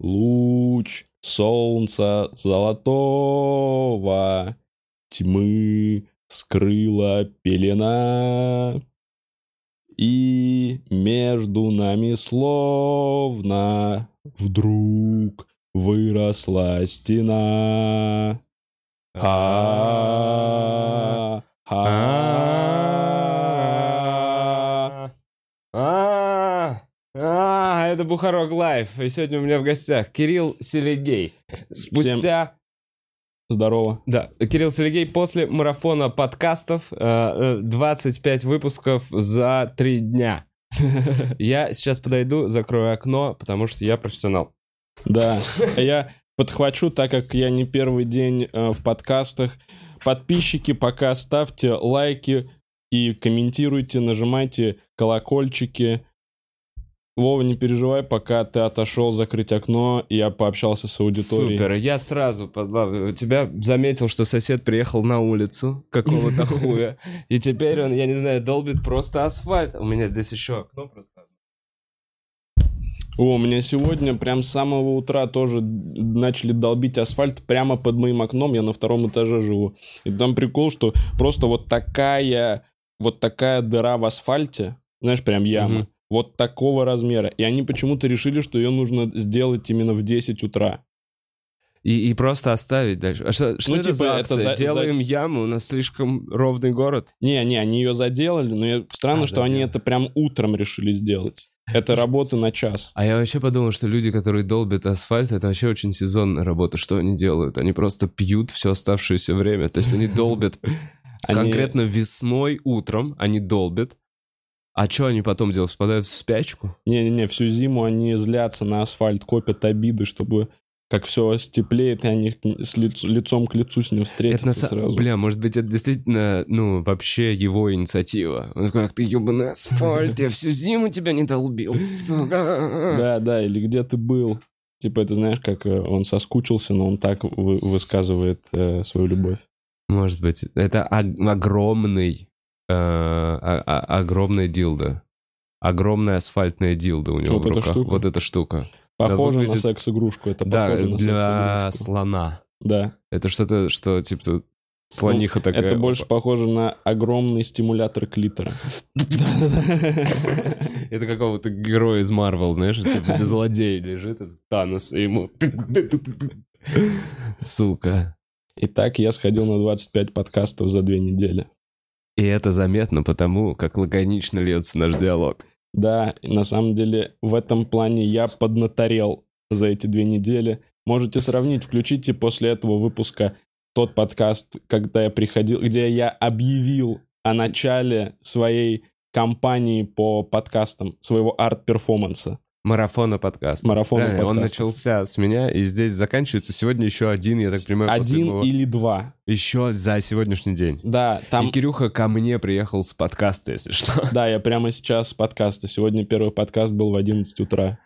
луч солнца золотого тьмы скрыла пелена. И между нами словно вдруг выросла стена. А, это Бухарог Лайв. И сегодня у меня в гостях Кирилл Селегей. Спустя... Здорово. Да, Кирилл Селегей после марафона подкастов, э, э, 25 выпусков за три дня. Я сейчас подойду, закрою окно, потому что я профессионал. Да, я подхвачу, так как я не первый день э, в подкастах. Подписчики, пока ставьте лайки и комментируйте, нажимайте колокольчики. Вова, не переживай, пока ты отошел закрыть окно, я пообщался с аудиторией. Супер, я сразу подбавлю. Тебя заметил, что сосед приехал на улицу какого-то хуя, и теперь он, я не знаю, долбит просто асфальт. У меня здесь еще окно просто. О, у меня сегодня прям с самого утра тоже начали долбить асфальт прямо под моим окном, я на втором этаже живу. И там прикол, что просто вот такая, вот такая дыра в асфальте, знаешь, прям яма, Мгм. Вот такого размера. И они почему-то решили, что ее нужно сделать именно в 10 утра. И, и просто оставить дальше. А что, что Ну, это типа, за это акция? за- Делаем яму, у нас слишком ровный город. Не, не, они ее заделали, но странно, А, что они заделали. это прям утром решили сделать. Это работа на час. А я вообще подумал, что люди, которые долбят асфальт, это вообще очень сезонная работа. Что они делают? Они просто пьют все оставшееся время. То есть они долбят Они- конкретно весной утром, они долбят. А что они потом делают? Впадают в спячку? Не-не-не, всю зиму они злятся на асфальт, копят обиды, чтобы как все степлеет, и они с лиц- лицом к лицу с ним встретятся Это на сразу. Бля, может быть, это действительно, ну, вообще его инициатива. Он такой, ах ты ебаный асфальт, я всю зиму тебя не долбил, сука. Да, да, или где ты был. Типа, это знаешь, как э, он соскучился, но он так вы- высказывает э, свою любовь. Может быть, это ог- огромный, э, а- а- огромный дилдо. Огромная асфальтная дилда у него Вот в эта руках. штука? Вот эта штука. Похоже выглядит- на секс-игрушку. Это да, похоже на для слона. Да. Это что-то, что типа слониха такая. Ну, Это больше опа. похоже на огромный стимулятор клитора. Это какого-то героя из Марвел, знаешь, типа где злодей лежит, этот Танос, и ему... Сука. Итак, я сходил на 25 подкастов за две недели. И это заметно потому, как лаконично льется наш диалог. Да, на самом деле в этом плане я поднаторел за эти две недели. Можете сравнить, включите после этого выпуска тот подкаст, когда я приходил, где я объявил о начале своей кампании по подкастам, своего арт-перформанса. Марафона подкаст. Марафона Правильно, Он подкастов. начался с меня, и здесь заканчивается сегодня еще один, я так понимаю, Один или два. Еще за сегодняшний день. Да, там... И Кирюха ко мне приехал с подкаста, если что. Да, я прямо сейчас с подкаста. Сегодня первый подкаст был в 11 утра.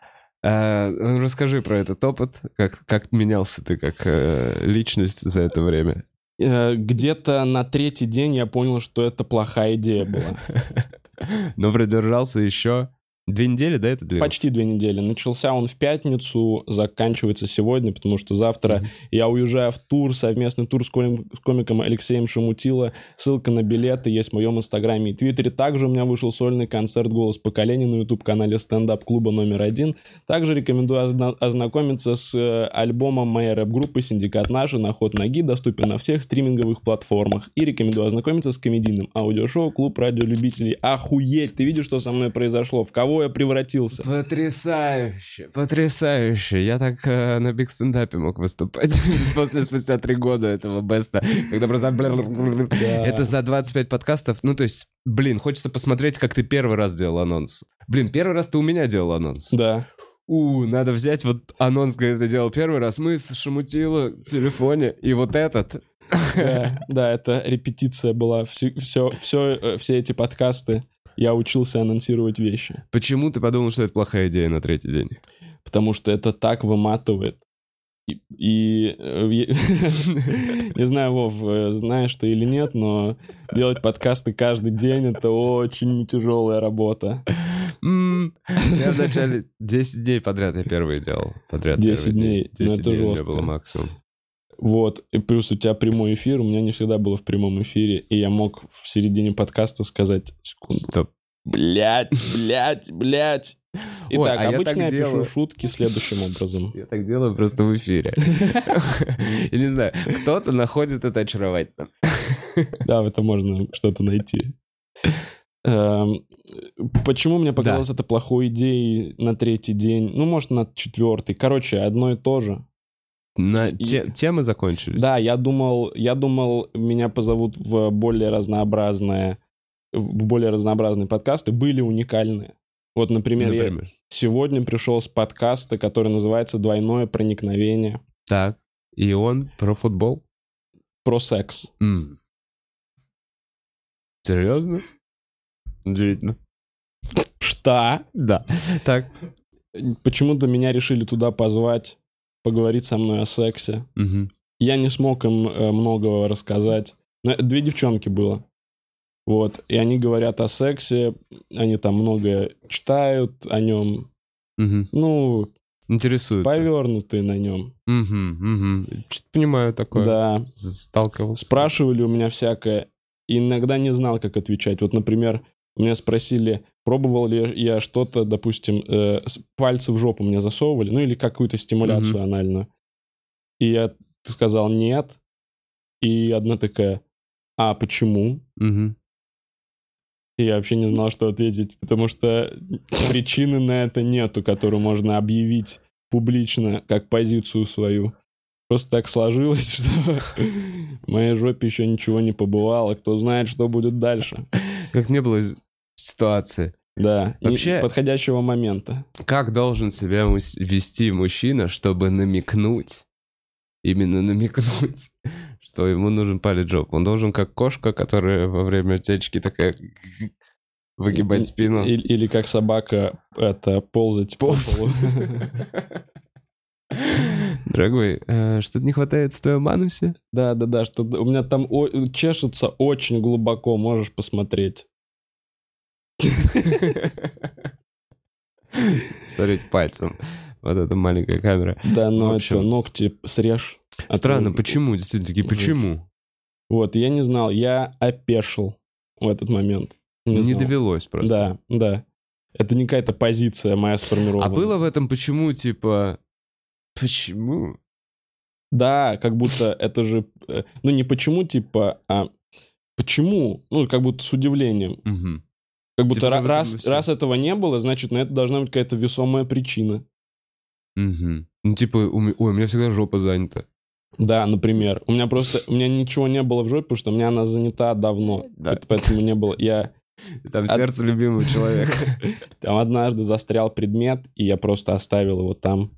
Э, ну, расскажи про этот опыт, как, как менялся ты как э, личность за это время. Э, Где-то на третий день я понял, что это плохая идея была. Но продержался еще две недели, да, это длилось? Почти две недели. Начался он в пятницу, заканчивается сегодня, потому что завтра Мгм. я уезжаю в тур, совместный тур с, комик- с комиком Алексеем Шамутило. Ссылка на билеты есть в моем инстаграме и твиттере. Также у меня вышел сольный концерт «Голос поколения» на YouTube-канале стендап-клуба номер один. Также рекомендую озна- ознакомиться с э, альбомом моей рэп-группы «Синдикат наши» на ход ноги, доступен на всех стриминговых платформах. И рекомендую ознакомиться с комедийным аудиошоу «Клуб радиолюбителей». Охуеть! Ты видишь, что со мной произошло? В кого я превратился? Потрясающе, потрясающе. Я так э, на big стендапе мог выступать после спустя три года этого беста, когда просто... Это за 25 подкастов. Ну, то есть, блин, хочется посмотреть, как ты первый раз делал анонс. Блин, первый раз ты у меня делал анонс. Да. У, надо взять вот анонс, когда ты делал первый раз. Мы с Шамутила в телефоне, и вот этот. Да, да, это репетиция была. Все, все, все, все эти подкасты я учился анонсировать вещи. Почему ты подумал, что это плохая идея на третий день? Потому что это так выматывает. И, и, э, не знаю, Вов, э, знаешь ты или нет, но делать подкасты каждый день — это очень тяжелая работа. Я вначале 10 дней подряд я первый делал. Подряд 10 первые дней. Ну, 10 это дней жестко. было максимум. Вот, и плюс у тебя прямой эфир, у меня не всегда было в прямом эфире, и я мог в середине подкаста сказать секунду. Стоп. Блять, блять, блять. Ой, Итак, а я обычно так я, делаю. пишу шутки следующим образом. Я так делаю просто в эфире. Я не знаю, кто-то находит это очаровательным. Да, в этом можно что-то найти. Эм, Почему мне показалось это плохой идеей на третий день? Ну, может, на четвертый. Короче, одно и то же. На те- темы закончились? Да, я думал, я думал, меня позовут в более разнообразное, в более разнообразные подкасты, были уникальные. Вот, например, я Например. сегодня пришел с подкаста, который называется «Двойное проникновение» Так. И он про футбол? про секс. М. Серьезно? Удивительно. Что? Да. Так. Почему-то меня решили туда позвать, поговорить со мной о сексе. Мгм. Я не смог им э, многого рассказать. Но Две девчонки было. Вот. И они говорят о сексе, они там много читают о нем. Мгм. Ну, Интересуется. повернутые на нем. Мгм, мгм. Чё-то понимаю такое. Да. Сталкивался. Спрашивали у меня всякое. И иногда не знал, как отвечать. Вот, например, меня спросили, пробовал ли я что-то, допустим, э, пальцы в жопу мне засовывали, ну или какую-то стимуляцию Мгм. анальную. И я сказал нет. И одна такая, а почему? Мгм. И я вообще не знал, что ответить, потому что причины на это нету, которую можно объявить публично как позицию свою. Просто так сложилось, что в моей жопе еще ничего не побывало. Кто знает, что будет дальше. Как не было ситуации. Да, Вообще- подходящего момента. Как должен себя вести мужчина, чтобы намекнуть, именно намекнуть, что ему нужен палец жоп? Он должен как кошка, которая во время течки такая выгибать спину. Или, или как собака это ползать по Полз. полу. Дорогой, э, что-то не хватает в твоем анусе? Да, да, да, что у меня там чешется очень глубоко, можешь посмотреть. Смотреть пальцем. Вот эта маленькая камера. Да, но это ногти срежь. Странно, почему? Действительно, почему? Вот, я не знал, я опешил в этот момент. Не, знал. довелось просто. Да, да. Это не какая-то позиция моя сформирована. А было в этом почему, типа... Почему? Да, как будто это же... э, Ну, не почему, типа, а почему? Ну, как будто с удивлением. Мгм. Как будто Типа, раз, раз этого не было, значит, на это должна быть какая-то весомая причина. Мгм. Ну, типа, у ой, у меня всегда жопа занята. Да, например. У меня просто... У меня ничего не было в жопе, потому что у меня она занята давно. Да. Поэтому не было... Я Там А- сердце любимого человека. там однажды застрял предмет, и я просто оставил его там.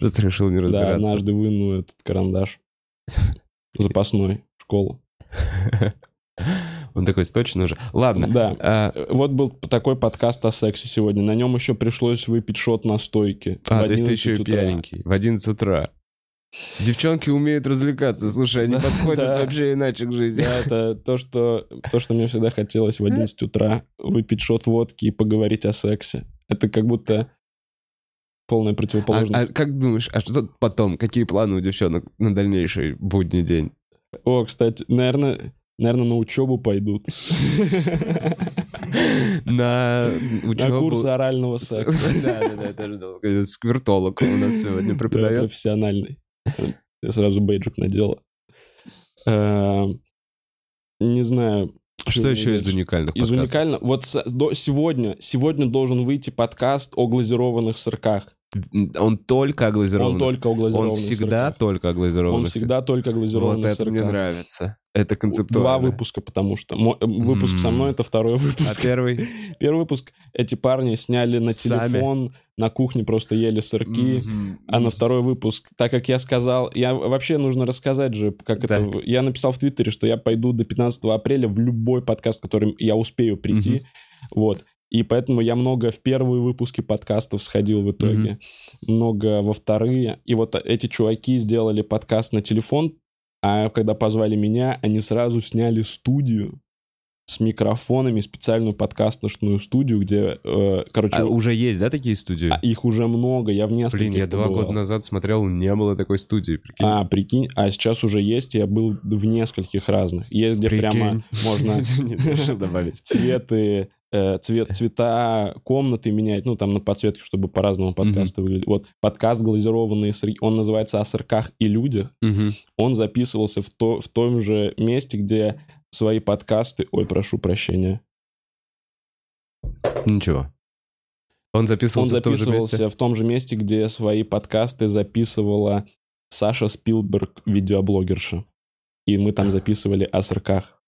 Просто решил не Да, разбираться. однажды выну этот карандаш. Запасной в школу. Он такой, точно уже. Ладно. Да. А, Вот был такой подкаст о сексе сегодня. На нем еще пришлось выпить шот на стойке. а, то есть ты 11 еще и пьяненький. В 11 утра. Девчонки умеют развлекаться. Слушай, они Да, подходят да. вообще иначе к жизни. Да, это то что, то, что мне всегда хотелось в 11 утра. Выпить шот водки и поговорить о сексе. Это как будто полная А, противоположность. а как думаешь, а что потом? Какие планы у девчонок на дальнейший будний день? О, кстати, наверное, наверное, на учебу пойдут. На На курсы орального секса. Да, да, да, тоже. Э, Сквертолог у нас сегодня Да, преподает. профессиональный. Я сразу бейджик надела. Эм, Не знаю. Что еще из уникальных Из уникально. Вот до- сегодня, сегодня должен выйти подкаст о глазированных сырках. Он только о Он только о Он всегда сырках. только о глазированных. Он всегда только о Вот это мне сырках. нравится. Это концептуально. Два выпуска, потому что. Мо- э, Выпуск со М. мной — это второй А выпуск. первый? Первый выпуск эти парни сняли на Сами. телефон, на кухне просто ели сырки. Мгм. А на второй выпуск, так как я сказал, я вообще нужно рассказать же, как Так. это. Я написал в Твиттере, что я пойду до 15 апреля в любой подкаст, в который я успею прийти. Мгм. Вот. И поэтому я много в первые выпуски подкастов сходил в итоге, много во вторые. И вот эти чуваки сделали подкаст на телефон, а когда позвали меня, они сразу сняли студию. с микрофонами специальную подкастную студию, где, э, короче, А уже есть, да, такие студии? а их уже много, я в нескольких Блин, я два побывал. года назад смотрел, не было такой студии, прикинь. А, прикинь, а сейчас уже есть, я был в нескольких разных. Есть, где Прикинь. прямо можно добавить. цветы, цвет, цвета комнаты менять, ну, там на подсветке, чтобы по-разному подкасты выглядели. Вот подкаст «Глазированные сырки», он называется «О сырках и людях». Мгм. Он записывался в, то, в том же месте, где свои подкасты... Ой, прошу прощения. Ничего. Он Он записывался в том же записывался месте? в том же месте, где свои подкасты записывала Саша Спилберг, видеоблогерша. И мы там записывали о сырках.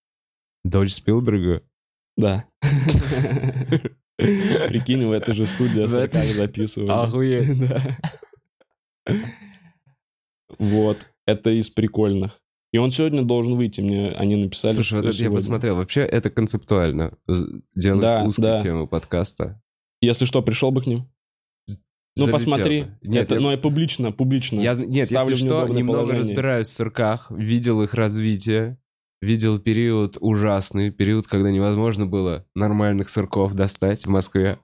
Дочь Спилберга? Да. Прикинь, в этой же студии сырках этой- записывали. Охуеть. Да. Вот. Это из прикольных. И он сегодня должен выйти. Мне они написали, Слушай, вот это я посмотрел. Вообще, это концептуально. З- Делать Да, узкую да. тему подкаста. Если что, пришел бы к ним. Ну, Залетел посмотри. Нет, это, я- ну, и публично, публично. Я, нет, ставлю если что, немного положение. разбираюсь в сырках, видел их развитие, видел период ужасный, период, когда невозможно было нормальных сырков достать в Москве.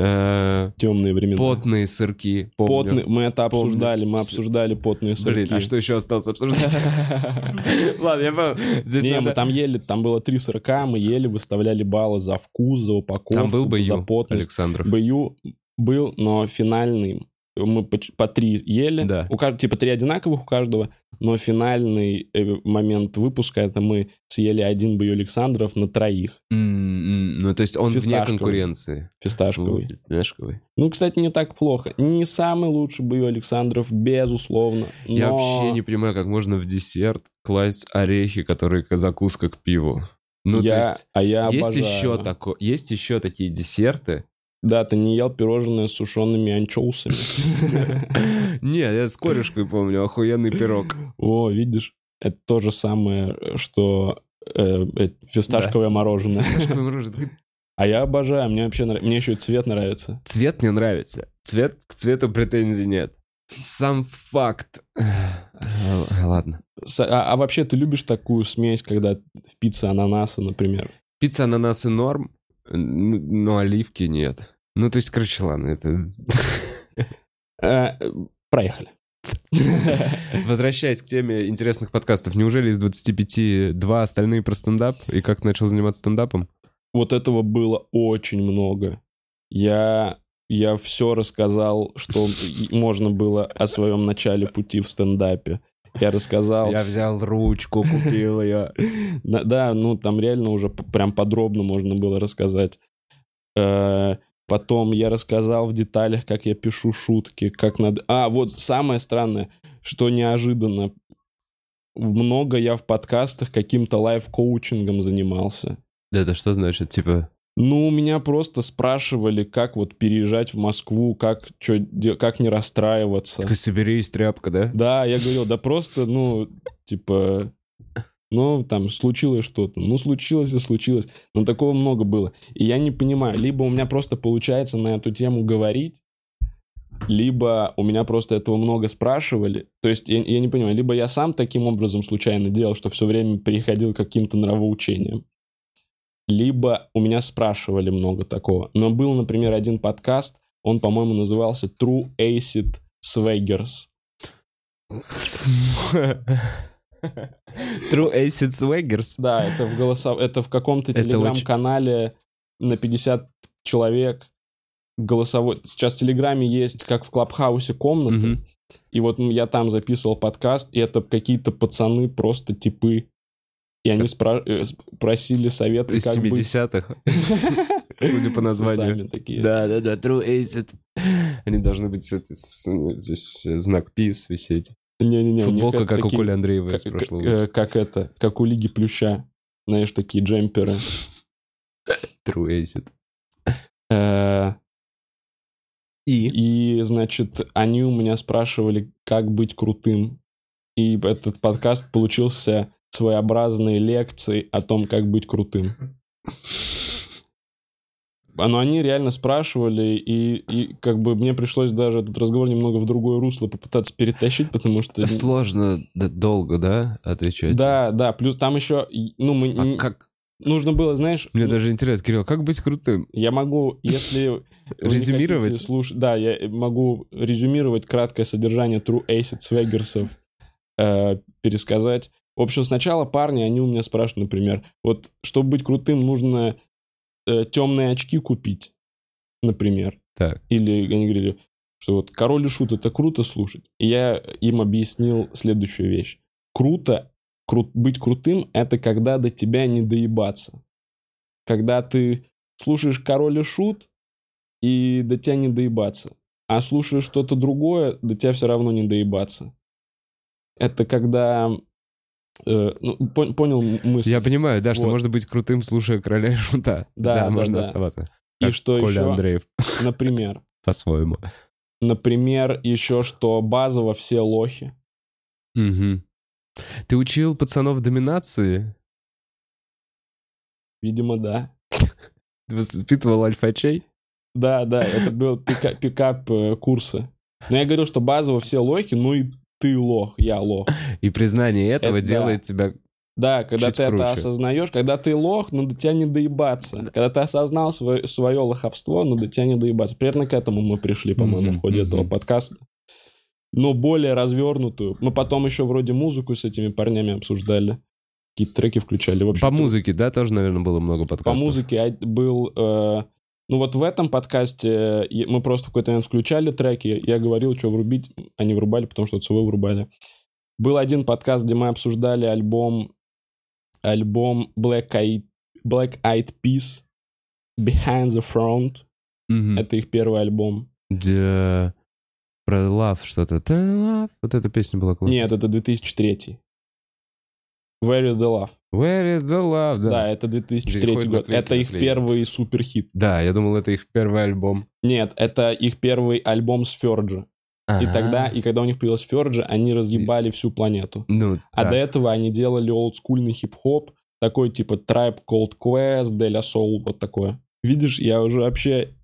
Э, Темные времена. Потные сырки, помню. Потные. Мы это Помню. обсуждали, мы обсуждали потные сырки. Блин, а что еще осталось обсуждать? Ладно, я понял. Здесь Не, мы там ели, там было три сырка, мы ели, выставляли баллы за вкус, за упаковку, Там был за Баю, потность. Александров. Бою был, но финальный мы по, по три ели. Да. У каждого, типа три одинаковых у каждого, но финальный э, момент выпуска это мы съели один Бою Александров на троих. М, Ну, то есть он вне конкуренции. Фисташковый. Фисташковый. Ну, кстати, не так плохо. Не самый лучший Бою Александров, безусловно. Но... Я вообще не понимаю, как можно в десерт класть орехи, которые закуска к пиву. Ну, я, то есть, а я есть обожаю. еще такое, есть еще такие десерты. Да, ты не ел пирожное с сушеными анчоусами. Не, я с корешкой помню, охуенный пирог. О, видишь, это то же самое, что э, э, фисташковое мороженое. А я обожаю, мне вообще. Мне еще и цвет нравится. Цвет мне нравится. Цвет к цвету претензий нет. Сам факт. Э, Ладно. А, а вообще ты любишь такую смесь, когда в пицце ананаса, например? Пицца, ананасы норм, н- но оливки нет. Ну, то есть, короче, ладно, это... Э, проехали. Возвращаясь к теме интересных подкастов, неужели из 25 два остальные про стендап? И как начал заниматься стендапом? Вот этого было очень много. Я, я все рассказал, что можно было о своем начале пути в стендапе. Я рассказал... Я взял ручку, купил ее. Да, ну там реально уже прям подробно можно было рассказать. Э, Потом я рассказал в деталях, как я пишу шутки, как надо... А, вот самое странное, что неожиданно. Много я в подкастах каким-то лайф-коучингом занимался. Да это что значит? Типа, Ну, у меня просто спрашивали, как вот переезжать в Москву, как, чё де- как не расстраиваться. такой, соберись, тряпка, да? Да, я говорил, да просто, ну, типа, ну, там, случилось что-то. Ну, случилось и случилось. Но такого много было. И я не понимаю, либо у меня просто получается на эту тему говорить, либо у меня просто этого много спрашивали. То есть я, я не понимаю, либо я сам таким образом случайно делал, что все время переходил к каким-то нравоучениям, либо у меня спрашивали много такого. Но был, например, один подкаст, он, по-моему, назывался True Acid Swaggers. True Acid Swaggers. Да, это в голосов... это в каком-то телеграм-канале на 50 человек голосовой. Сейчас в Телеграме есть, как в Клабхаусе, комната. Мгм. И вот я там записывал подкаст, и это какие-то пацаны, просто типы. И они спра- э, просили советы, Из как быть. 70-х. Судя по названию. Такие. Да, да, да, True Acid. Они должны быть здесь э, знак peace висеть. Не-не-не, Футболка, как у Коли Андреева из как, прошлого как- э, это, как у Лиги Плюща. Знаешь, такие джемперы. True Acid. Э, И? И, значит, они у меня спрашивали, как быть крутым. И этот подкаст получился своеобразной лекцией о том, как быть крутым. А, Но они реально спрашивали, и, и как бы мне пришлось даже этот разговор немного в другое русло попытаться перетащить, потому что... Сложно долго, да, отвечать? Да, да, плюс там еще, ну, мы... А как? нужно было, знаешь... Мне ну, даже интересно, Кирилл, как быть крутым? Я могу, если... Резюмировать? слуш- Да, я могу резюмировать краткое содержание True Acid Swaggers'ов, э, пересказать. В общем, сначала парни, они у меня спрашивают, например, вот, чтобы быть крутым, нужно э, темные очки купить, например. Так. Или они говорили, что вот король и шут это круто слушать. И я им объяснил следующую вещь. Круто, кру- быть крутым это когда до тебя не доебаться. Когда ты слушаешь король и шут, и до тебя не доебаться. А слушаешь что-то другое, до тебя все равно не доебаться. Это когда... э, ну, пон- понял мысль? Я понимаю, да, что Вот. можно быть крутым, слушая короля и шута. Да, да, можно да. оставаться. И Как что Коля еще? Андреев, Например. по-своему. Например, еще что базово все лохи. Мгм. Ты учил пацанов доминации? Видимо, да. Ты воспитывал альфачей? Да, да, это был пика- пикап э, курса. Но я говорил, что базово все лохи, ну и ты лох, я лох. И признание этого Это да. делает тебя... Да, когда Чуть ты это круче. осознаешь, когда ты лох, ну до тебя не доебаться. Когда ты осознал свое, свое лоховство, ну до тебя не доебаться. Примерно к этому мы пришли, по-моему, Мгм, в ходе этого мгм. подкаста. Но более развернутую. Мы потом еще вроде музыку с этими парнями обсуждали. Какие-то треки включали. В общем, По музыке, да, тоже, наверное, было много По подкастов? музыке а- был... э, ну вот в этом подкасте э, мы просто в какой-то момент включали треки, я говорил, что врубить, они врубали, потому что свой врубали. Был один подкаст, где мы обсуждали альбом альбом Black Eyed, Black Eyed Peas Behind the Front. Мгм. Это их первый альбом. Где про love что-то. Love. Вот эта песня была классная. Нет, это 2003. Where is the Love? Where is the love? Да, Да. это 2003 Переходит год. наклейки Это их наклеивают. первый суперхит. Да, я думал, это их первый альбом. Нет, это их первый альбом с Ферджи. И Ага. тогда, и когда у них появилась Ферджи, они разъебали всю планету. Ну, А да. до этого они делали олдскульный хип-хоп, такой типа Tribe Called Quest, Delia Soul, вот такое. Видишь, я уже вообще...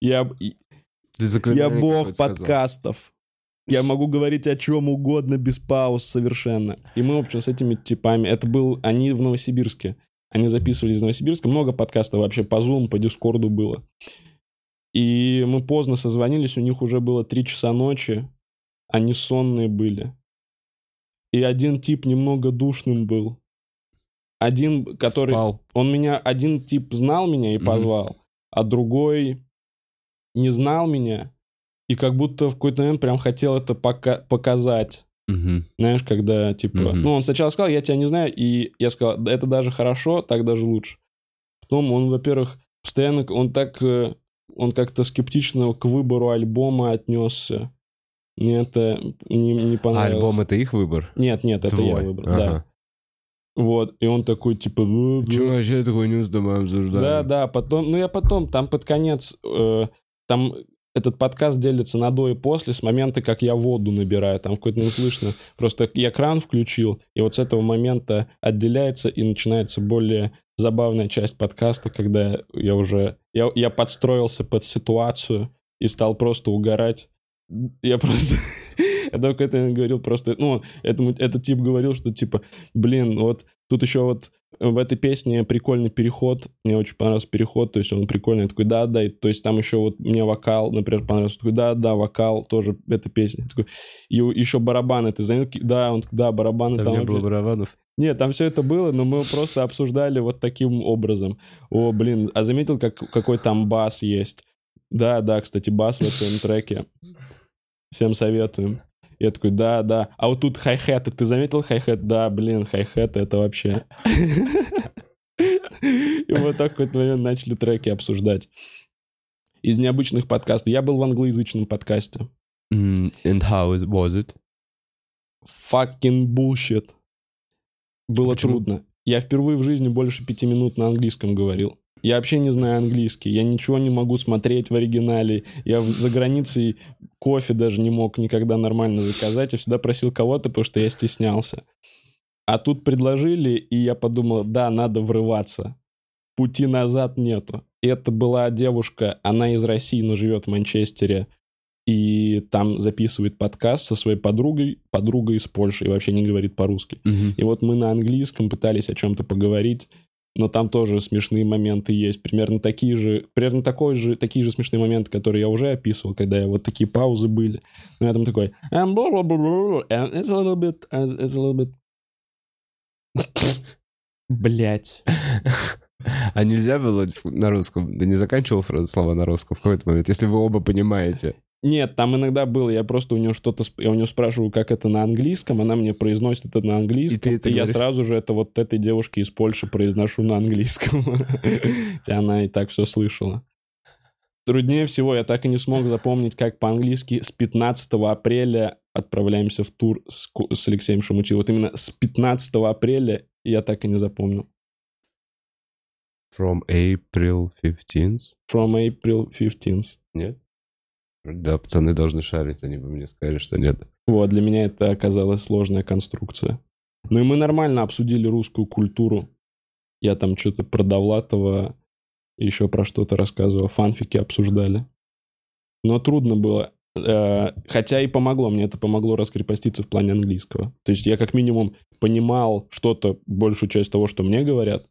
Я, Ты я бог подкастов. Я могу говорить о чем угодно без пауз совершенно. И мы, в общем, с этими типами... Это был... Они в Новосибирске. Они записывались из Новосибирска. Много подкастов вообще по Zoom, по Дискорду было. И мы поздно созвонились, у них уже было 3 часа ночи. Они сонные были. И один тип немного душным был. Один, который... Спал. Он меня... Один тип знал меня и позвал, а другой не знал меня. И как будто в какой-то момент прям хотел это пока- показать. Мгм. Знаешь, когда, типа... Мгм. Ну, он сначала сказал, я тебя не знаю, и я сказал, «Да это даже хорошо, так даже лучше. Потом он, во-первых, постоянно... Он так... э, Он как-то скептично к выбору альбома отнесся. Мне это не, не А понравилось. альбом это их выбор? Нет, нет, это я выбрал, Ага. да. Вот, и он такой, типа... «Э, э». Чего вообще эту хуйню с тобой обсуждаем? Да, да, потом, ну я потом, там под конец, э, там этот подкаст делится на до и после с момента, как я воду набираю, там какой-то не слышно. Просто я кран включил, и вот с этого момента отделяется и начинается более забавная часть подкаста, когда я уже, я, я подстроился под ситуацию и стал просто угорать. Я просто... Я какой-то момент говорил просто, ну, этому, этот тип говорил, что типа, блин, вот тут еще вот в этой песне прикольный переход, мне очень понравился переход, то есть он прикольный, я такой, да, да, и, то есть там еще вот мне вокал, например, понравился, такой, да, да, вокал тоже эта песня, такой, и еще барабаны, ты Ки- да, он, да, барабаны Там там, не вообще- было барабанов. нет, там все это было, но мы просто обсуждали вот таким образом. О, блин, а заметил, как, какой там бас есть? Да, да, кстати, бас в этом треке. Всем советуем. Я такой, да, да. А вот тут хай-хеты. Ты заметил хай-хет? Да, блин, хай-хеты это вообще... И вот так в какой-то момент начали треки обсуждать. Из необычных подкастов. Я был в англоязычном подкасте. And how was it? Fucking bullshit. Было Почему? трудно. Я впервые в жизни больше пяти минут на английском говорил. Я вообще не знаю английский. Я ничего не могу смотреть в оригинале. Я за границей кофе даже не мог никогда нормально заказать. Я всегда просил кого-то, потому что я стеснялся. А тут предложили, и я подумал, да, надо врываться. Пути назад нету. И это была девушка, она из России, но живет в Манчестере. И там записывает подкаст со своей подругой. Подруга из Польши и вообще не говорит по-русски. Мгм. И вот мы на английском пытались о чем-то поговорить. Но там тоже смешные моменты есть. Примерно такие же, примерно такой же, такие же смешные моменты, которые я уже описывал, когда я вот такие паузы были. Но я там такой, and blah, and it's a little bit, it's a little bit... Блять. А нельзя было на русском? Да не заканчивал фразу слова на русском в какой-то момент, если вы оба понимаете. Нет, там иногда было, я просто у нее что-то, я у нее спрашиваю, как это на английском, она мне произносит это на английском, и, ты это и я сразу же это вот этой девушке из Польши произношу на английском. Хотя она и так все слышала. Труднее всего, я так и не смог запомнить, как по-английски с 15 апреля отправляемся в тур с, с Алексеем Шамутиловым. Вот именно с 15 апреля я так и не запомнил. From April 15th? From April 15th. Нет? Да, пацаны должны шарить, они бы мне сказали, что нет. Вот, для меня это оказалась сложная конструкция. Ну и мы нормально обсудили русскую культуру. Я там что-то про Довлатова, еще про что-то рассказывал, фанфики обсуждали. Но трудно было. Э, Хотя и помогло, мне это помогло раскрепоститься в плане английского. То есть я как минимум понимал что-то, большую часть того, что мне говорят.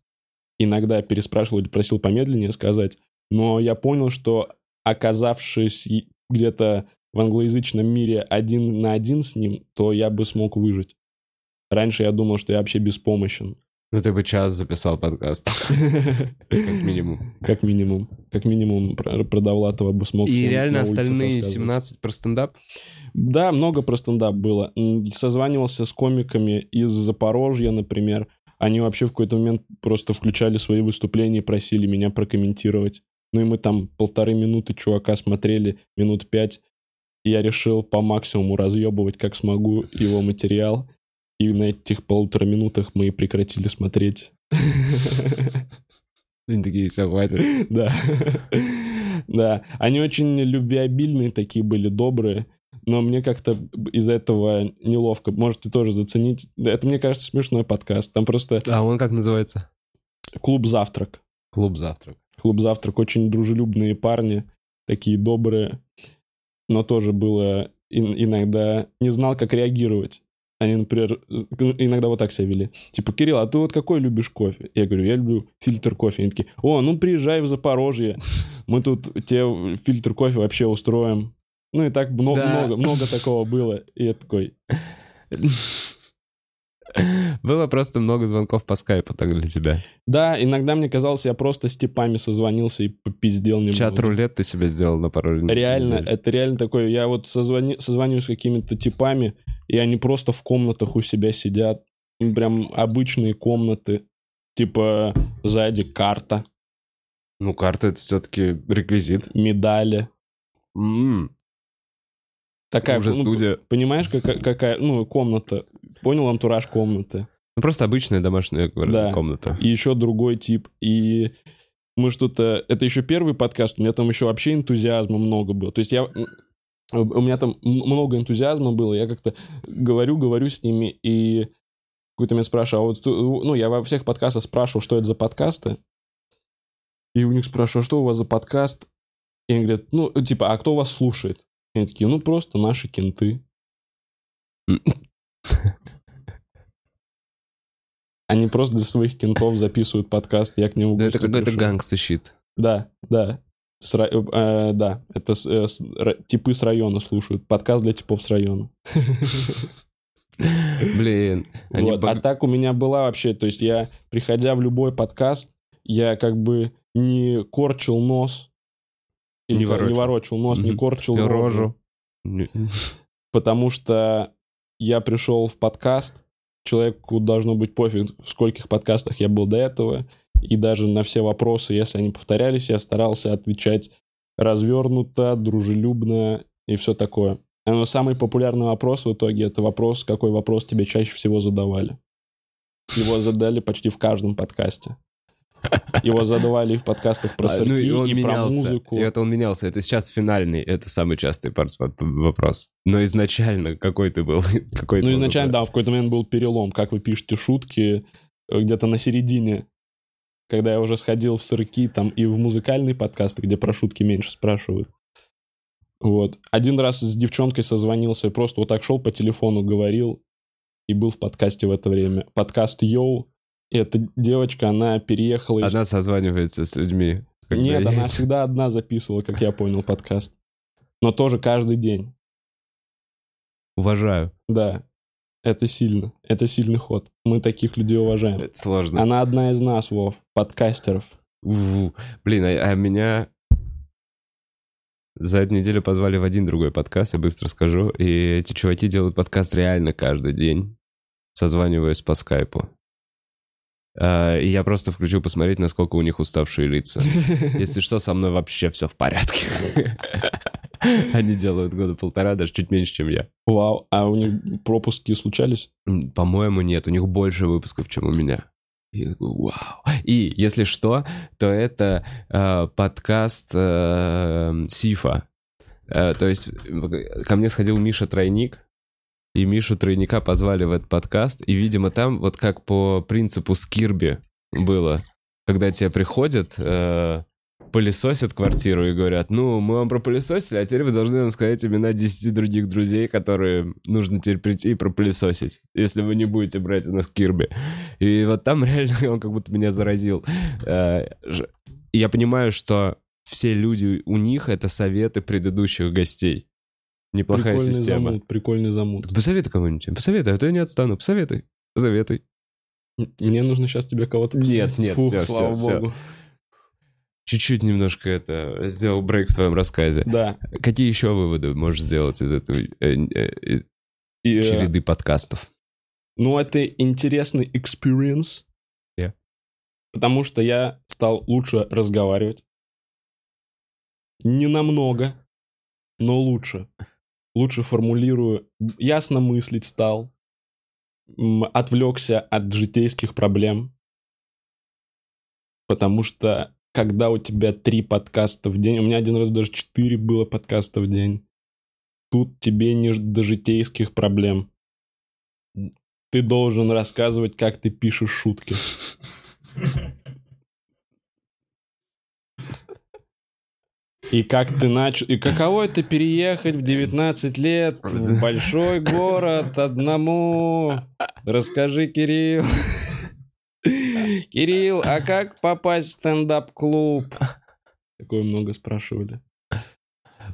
Иногда переспрашивал или просил помедленнее сказать. Но я понял, что оказавшись где-то в англоязычном мире один на один с ним, то я бы смог выжить. Раньше я думал, что я вообще беспомощен. Ну ты бы час записал подкаст, как минимум. Как минимум. Как минимум про, про Довлатова бы смог. И реально остальные рассказывать. 17 про стендап? Да, много про стендап было. Созванивался с комиками из Запорожья, например. Они вообще в какой-то момент просто включали свои выступления и просили меня прокомментировать. Ну и мы там полторы минуты чувака смотрели, минут пять. И я решил по максимуму разъебывать, как смогу, его материал. И на этих полутора минутах мы прекратили смотреть. Они такие, все, хватит. Да. Да. Они очень любвеобильные такие были, добрые. Но мне как-то из-за этого неловко. Можете тоже заценить. Это, мне кажется, смешной подкаст. Там просто А он как называется? клуб «Завтрак». Клуб завтрак. Клуб «Завтрак» очень дружелюбные парни, такие добрые. Но тоже было ин- иногда... Не знал, как реагировать. Они, например, иногда вот так себя вели. Типа, Кирилл, а ты вот какой любишь кофе? Я говорю, я люблю фильтр кофе. Они такие, о, ну приезжай в Запорожье. Мы тут тебе фильтр кофе вообще устроим. Ну и так много, Да. много, много такого было. И я такой, Было просто много звонков по скайпу так для тебя. да, иногда мне казалось, я просто с типами созвонился и попиздел немного. Чат-рулет ты себе сделал на пару Реально, недель. это реально такое. Я вот созвони, созваниваюсь с какими-то типами, и они просто в комнатах у себя сидят. Прям обычные комнаты. Типа сзади карта, Ну, карта это все-таки реквизит. медали. М, Такая Уже ну, студия. Понимаешь, какая, какая, ну, комната. Понял антураж комнаты. Ну, просто обычная домашняя Да. комната. И еще другой тип. И мы что-то... Это еще первый подкаст, у меня там еще вообще энтузиазма много было. То есть я... У меня там много энтузиазма было, я как-то говорю, говорю с ними, и какой-то момент спрашиваю, а вот, ну, я во всех подкастах спрашивал, что это за подкасты, и у них спрашиваю, а что у вас за подкаст? И они говорят, ну, типа, а кто вас слушает? И они такие, ну, просто наши кенты. Они просто для своих кентов записывают подкаст, я к нему Да это какой-то гангста-щит. Да, да. С э, э, да, это с- э, с- ра- типы с района слушают. Подкаст для типов с района. Блин. Вот. А так у меня была вообще, то есть я, приходя в любой подкаст, я как бы не корчил нос. Или Не ворочил. не ворочил нос, не корчил Рожу. Потому что я пришел в подкаст, человеку должно быть пофиг, в скольких подкастах я был до этого, и даже на все вопросы, если они повторялись, я старался отвечать развернуто, дружелюбно и все такое. Но самый популярный вопрос в итоге это вопрос, какой вопрос тебе чаще всего задавали. Его задали почти в каждом подкасте. Его задавали и в подкастах про А, сырки, ну, и он и про музыку. И это он менялся. Это сейчас финальный. Это самый частый вопрос. Но изначально какой ты был? Какой Ну, был изначально, такой? да, в какой-то момент был перелом, как вы пишете шутки, э, где-то на середине, когда я уже сходил в сырки там и в музыкальные подкасты, где про шутки меньше спрашивают. Вот. Один раз с девчонкой созвонился, просто вот так шел по телефону, говорил, и был в подкасте в это время. Подкаст Йоу, эта девочка, она переехала из... Она созванивается с людьми. Нет, она всегда одна записывала, как я понял, подкаст. Но тоже каждый день. Уважаю. Да. Это сильно. Это сильный ход. Мы таких людей уважаем. Это сложно. Она одна из нас, Вов, подкастеров. У-у. Блин, а, а меня за эту неделю позвали в один другой подкаст, я быстро скажу. И эти чуваки делают подкаст реально каждый день, созваниваясь по скайпу. А, и я просто включил посмотреть, насколько у них уставшие лица. Если что, со мной вообще все в порядке. Они делают года полтора, даже чуть меньше, чем я. Вау. А у них пропуски случались? По-моему, нет. У них больше выпусков, чем у меня. И такой, вау. И, если что, то это э, подкаст э, Сифа. Э, то есть э, ко мне сходил Миша Тройник, и Мишу Тройника позвали в этот подкаст, и, видимо, там вот как по принципу Скирби было, когда тебе приходят, э, пылесосят квартиру и говорят, ну, мы вам пропылесосили, а теперь вы должны нам сказать имена 10 других друзей, которые нужно теперь прийти и пропылесосить, если вы не будете брать у нас Кирби. И вот там реально он как будто меня заразил. Э, я понимаю, что все люди у них это советы предыдущих гостей. Неплохая прикольный система. замут, прикольный замут. Так Посоветуй кого-нибудь. Посоветуй, а то я не отстану. Посоветуй. Посоветуй. Мне нужно сейчас тебе кого-то Нет, посмотреть. нет, Фух, всё, слава всё. богу. Чуть-чуть немножко это сделал брейк в твоем рассказе. Да. Какие еще выводы можешь сделать из этой э, э, э, И, э, череды подкастов? Ну, это интересный experience. Yeah. Потому что я стал лучше разговаривать. Не намного, но лучше. Лучше формулирую. Ясно мыслить стал. Отвлекся от житейских проблем. Потому что когда у тебя три подкаста в день, у меня один раз даже четыре было подкаста в день, тут тебе не до житейских проблем ты должен рассказывать, как ты пишешь шутки. И как ты начал... И каково это переехать в 19 лет в большой город одному? Расскажи, Кирилл. Кирилл, а как попасть в стендап-клуб? Такое много спрашивали.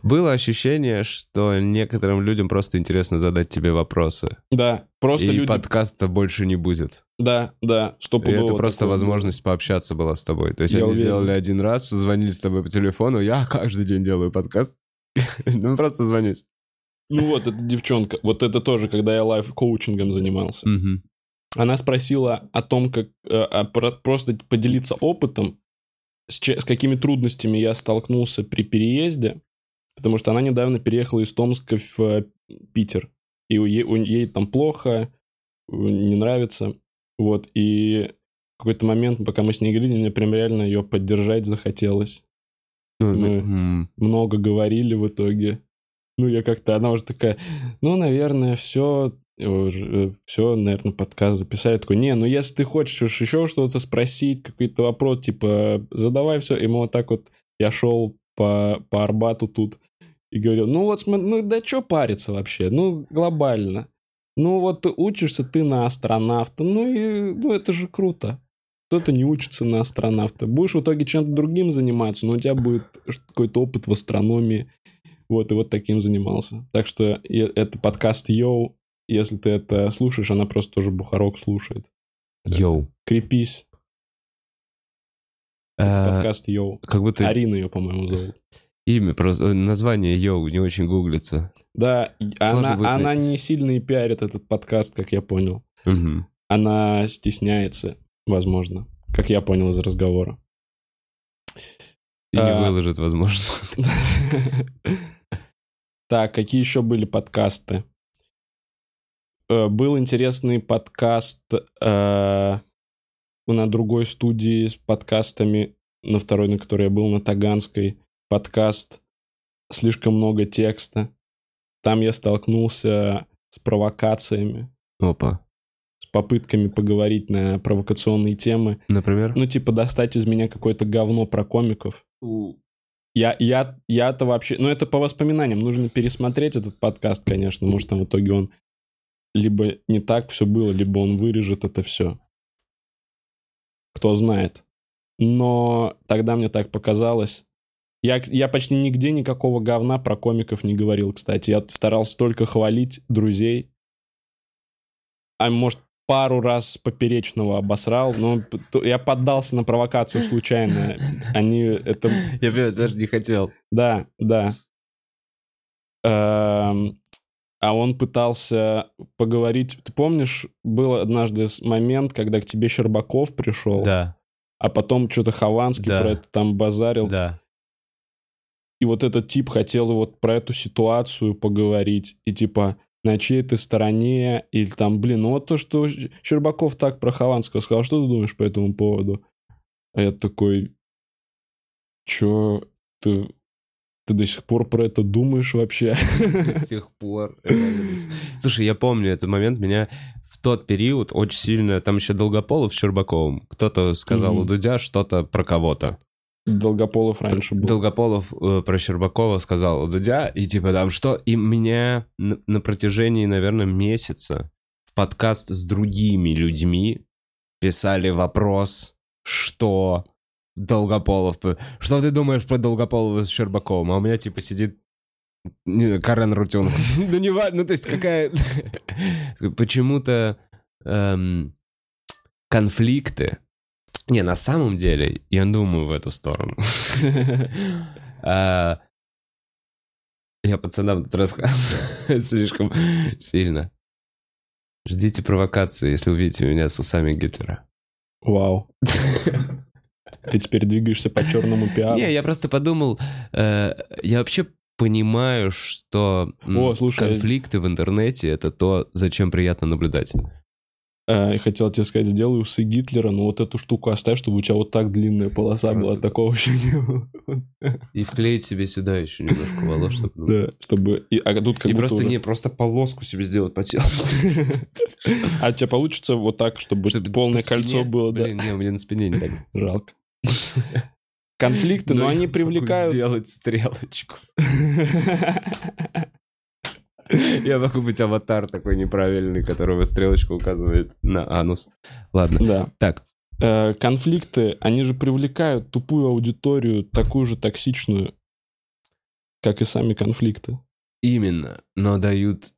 Было ощущение, что некоторым людям просто интересно задать тебе вопросы. Да, просто и люди... подкаста больше не будет. Да, да, И стопудово. это просто такое возможность пообщаться была с тобой. То есть Я они уверен. сделали один раз, позвонили с тобой по телефону, я каждый день делаю подкаст. Ну, просто звонюсь. Ну вот, эта девчонка, вот это тоже, когда я лайф-коучингом занимался. Она спросила о том, как э, а про- просто поделиться опытом, с, че- с какими трудностями я столкнулся при переезде, потому что она недавно переехала из Томска в э, Питер, и у е- у- ей там плохо, э, не нравится, вот, и в какой-то момент, пока мы с ней говорили, мне прям реально ее поддержать захотелось. Ну, Мы- м, Много говорили в итоге. Ну, я как-то, она уже такая, ну, наверное, все, все, наверное, подкаст записали. Я такой, не, ну, если ты хочешь еще что-то спросить, какой-то вопрос, типа, задавай все. И мы вот так вот, я шел по, по Арбату тут и говорил, ну, вот, ну, да что париться вообще? Ну, глобально. Ну, вот ты учишься ты на астронавта, ну, и, ну, это же круто. Кто-то не учится на астронавта. Будешь в итоге чем-то другим заниматься, но у тебя будет какой-то опыт в астрономии. Вот, и вот таким занимался. Так что это подкаст Йоу. Если ты это слушаешь, она просто тоже Бухарог слушает. Йоу. Крепись. Э, Подкаст Йоу. Как будто Арина ее, по-моему, зовут. Имя, просто э, название Йоу не очень гуглится. Да, она, будет она не сильно и пиарит этот подкаст, как я понял. Мгм. Она стесняется, возможно, как я понял из разговора. И не А. выложит, возможно. Так, какие еще были подкасты? Э, Был интересный подкаст э, на другой студии с подкастами, на второй, на которой я был, на Таганской. Подкаст «Слишком много текста». Там я столкнулся с провокациями, Опа. с попытками поговорить на провокационные темы. Например? Ну, типа, достать из меня какое-то говно про комиков. Я, я, я-то вообще... Ну, это по воспоминаниям. Нужно пересмотреть этот подкаст, конечно. Может, там в итоге он либо не так все было, либо он вырежет это все. кто знает. Но тогда мне так показалось. Я, я почти нигде никакого говна про комиков не говорил, кстати. Я старался только хвалить друзей. А может, пару раз поперечного обосрал, но я поддался на провокацию случайно. Они это... Я понимаю, даже не хотел. Да, да. Эм, а он пытался поговорить. Ты помнишь, был однажды момент, когда к тебе Щербаков пришел? Да. А потом что-то Хованский Да. про это там базарил. Да. И вот этот тип хотел вот про эту ситуацию поговорить. И типа, на чьей ты стороне, или там, блин, ну вот то, что Щербаков так про Хованского сказал, что ты думаешь по этому поводу? А я такой, чё, ты, ты до сих пор про это думаешь вообще? С тех пор. Слушай, я помню этот момент, меня в тот период очень сильно... Там еще Долгополов с Щербаковым. Кто-то сказал у Дудя что-то про кого-то. Долгополов раньше был. Долгополов э, про Щербакова сказал у Дудя, и типа там что? И меня на, на протяжении, наверное, месяца в подкаст с другими людьми писали вопрос, что Долгополов... Что ты думаешь про Долгополова с Щербаковым? А у меня типа сидит не, Карен Рутюнов. Ну, не важно, ну, то есть какая... Почему-то эм, конфликты... Не, на самом деле, я думаю в эту сторону. А, Я пацанам тут рассказываю слишком сильно. Ждите провокации, если увидите меня с усами Гитлера. Вау. Ты теперь двигаешься по черному пиару. Не, я просто подумал, э, я вообще понимаю, что м, О, слушай, конфликты в интернете это то, зачем приятно наблюдать. Э, Я хотел тебе сказать, сделай усы Гитлера, но вот эту штуку оставь, чтобы у тебя вот так длинная полоса была. Просто- Такого еще не было. И вклеить себе сюда еще немножко волос, чтобы... ну, Да, чтобы... и- А тут как И просто уже- не, просто полоску себе сделать по телу. А у тебя получится вот так, чтобы Чтобы полное спине- кольцо было, да? Блин, не, у меня на спине не так. Жалко. Конфликты, но я они привлекают... сделать стрелочку. Я могу быть аватар такой неправильный, которого стрелочка указывает на анус. Ладно. Да. Так, Э, Конфликты, они же привлекают тупую аудиторию, такую же токсичную, как и сами конфликты. именно, но дают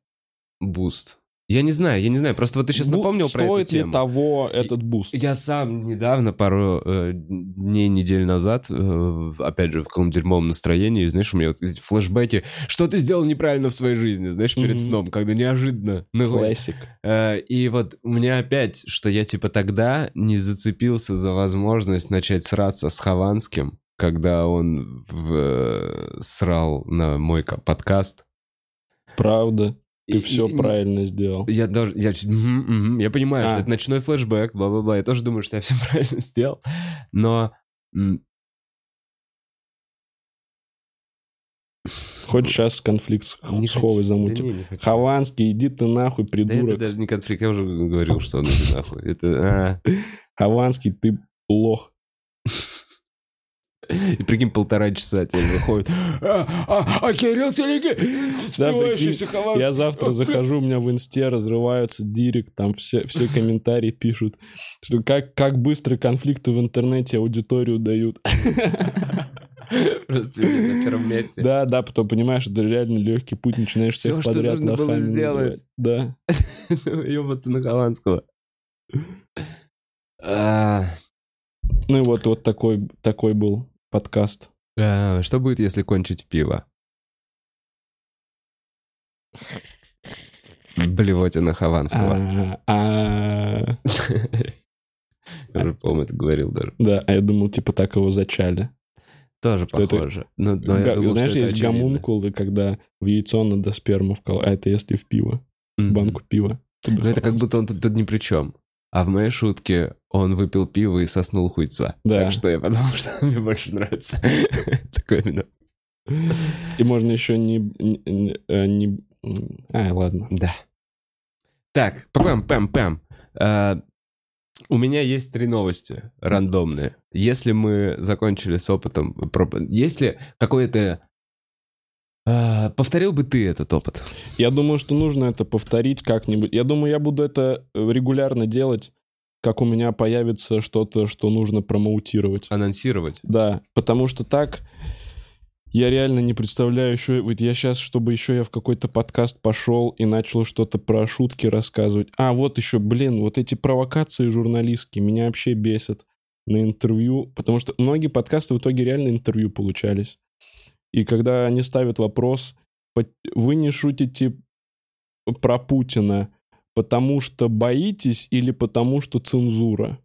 буст. Я не знаю, я не знаю, просто вот ты сейчас Бу- напомнил про эту Стоит ли тему. того этот буст? Я сам недавно, пару э, дней, недель назад, э, опять же, в каком дерьмовом настроении, знаешь, у меня вот эти флешбеки, что ты сделал неправильно в своей жизни, знаешь, перед Мгм. сном, когда неожиданно. Classic. Э, И вот у меня опять, что я типа тогда не зацепился за возможность начать сраться с Хованским, когда он в- э, срал на мой ка- подкаст. Правда. Ты И- все и- правильно сделал. Я даже, я, мгм, мгм, я понимаю, А. что это ночной флешбэк, бла-бла-бла. Я тоже думаю, что я все правильно сделал. Но Хочешь сейчас конфликт с, не с Ховой хочу. Да замутим? не, не. Хованский, иди ты нахуй, Да это придурок. даже не конфликт, я уже говорил, что он иди нахуй. Это, а. Хованский, ты лох. И прикинь, полтора часа тебе выходит. А, а, а Кирилл Селики, спивающийся. Я завтра захожу, у меня в инсте разрываются директ, там все, все комментарии пишут, что как, как быстро конфликты в интернете аудиторию дают. Просто на первом месте. Да, да, потом понимаешь, это реально легкий путь, начинаешь всех что подряд нужно было сделать. Да. Ёбаться на Хованского. Ну и вот, вот такой, такой был подкаст. а, Что будет, если кончить пиво? Блевотина Хованского. А, а, Я уже, по-моему, это говорил даже. Да, а я думал, типа так его зачали. Тоже Что это- похоже. Но, но я Га- думал, Знаешь, есть очевидно. гомункулы, когда в яйцо надо сперму вколоть, а это если в пиво, Мгм. банку пива. Ну это как будто он тут, тут ни при чем. А в моей шутке он выпил пиво и соснул хуйца. Да. Так что я подумал, что мне больше нравится. Такой именно. И можно еще не... не- не- э, не- А, ладно. Да. Так, пам пам У меня есть три новости рандомные. Если мы закончили с опытом... про- Есть ли какое-то... а, повторил бы ты этот опыт? Я думаю, что нужно это повторить как-нибудь. Я думаю, я буду это э, регулярно делать. Как у меня появится что-то, что нужно промоутировать. Анонсировать. Да, потому что так я реально не представляю еще... Вот я сейчас, чтобы еще я в какой-то подкаст пошел и начал что-то про шутки рассказывать. А, вот еще, блин, вот эти провокации журналистские меня вообще бесят на интервью, потому что многие подкасты в итоге реально интервью получались. И когда они ставят вопрос, вы не шутите про Путина, потому что боитесь или потому что цензура?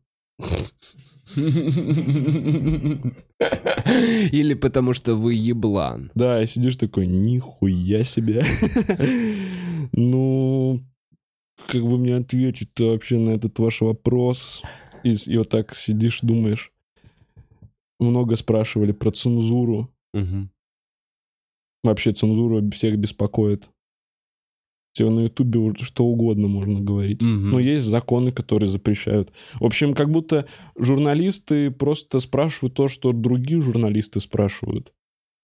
Или потому что вы еблан. Да, и сидишь такой, нихуя себе. Ну, как бы мне ответить-то вообще на этот ваш вопрос? И, и вот так сидишь, думаешь. Много спрашивали про цензуру. Угу. Вообще цензура всех беспокоит. Тебе на Ютубе что угодно можно говорить. Угу. Но есть законы, которые запрещают. В общем, как будто журналисты просто спрашивают то, что другие журналисты спрашивают.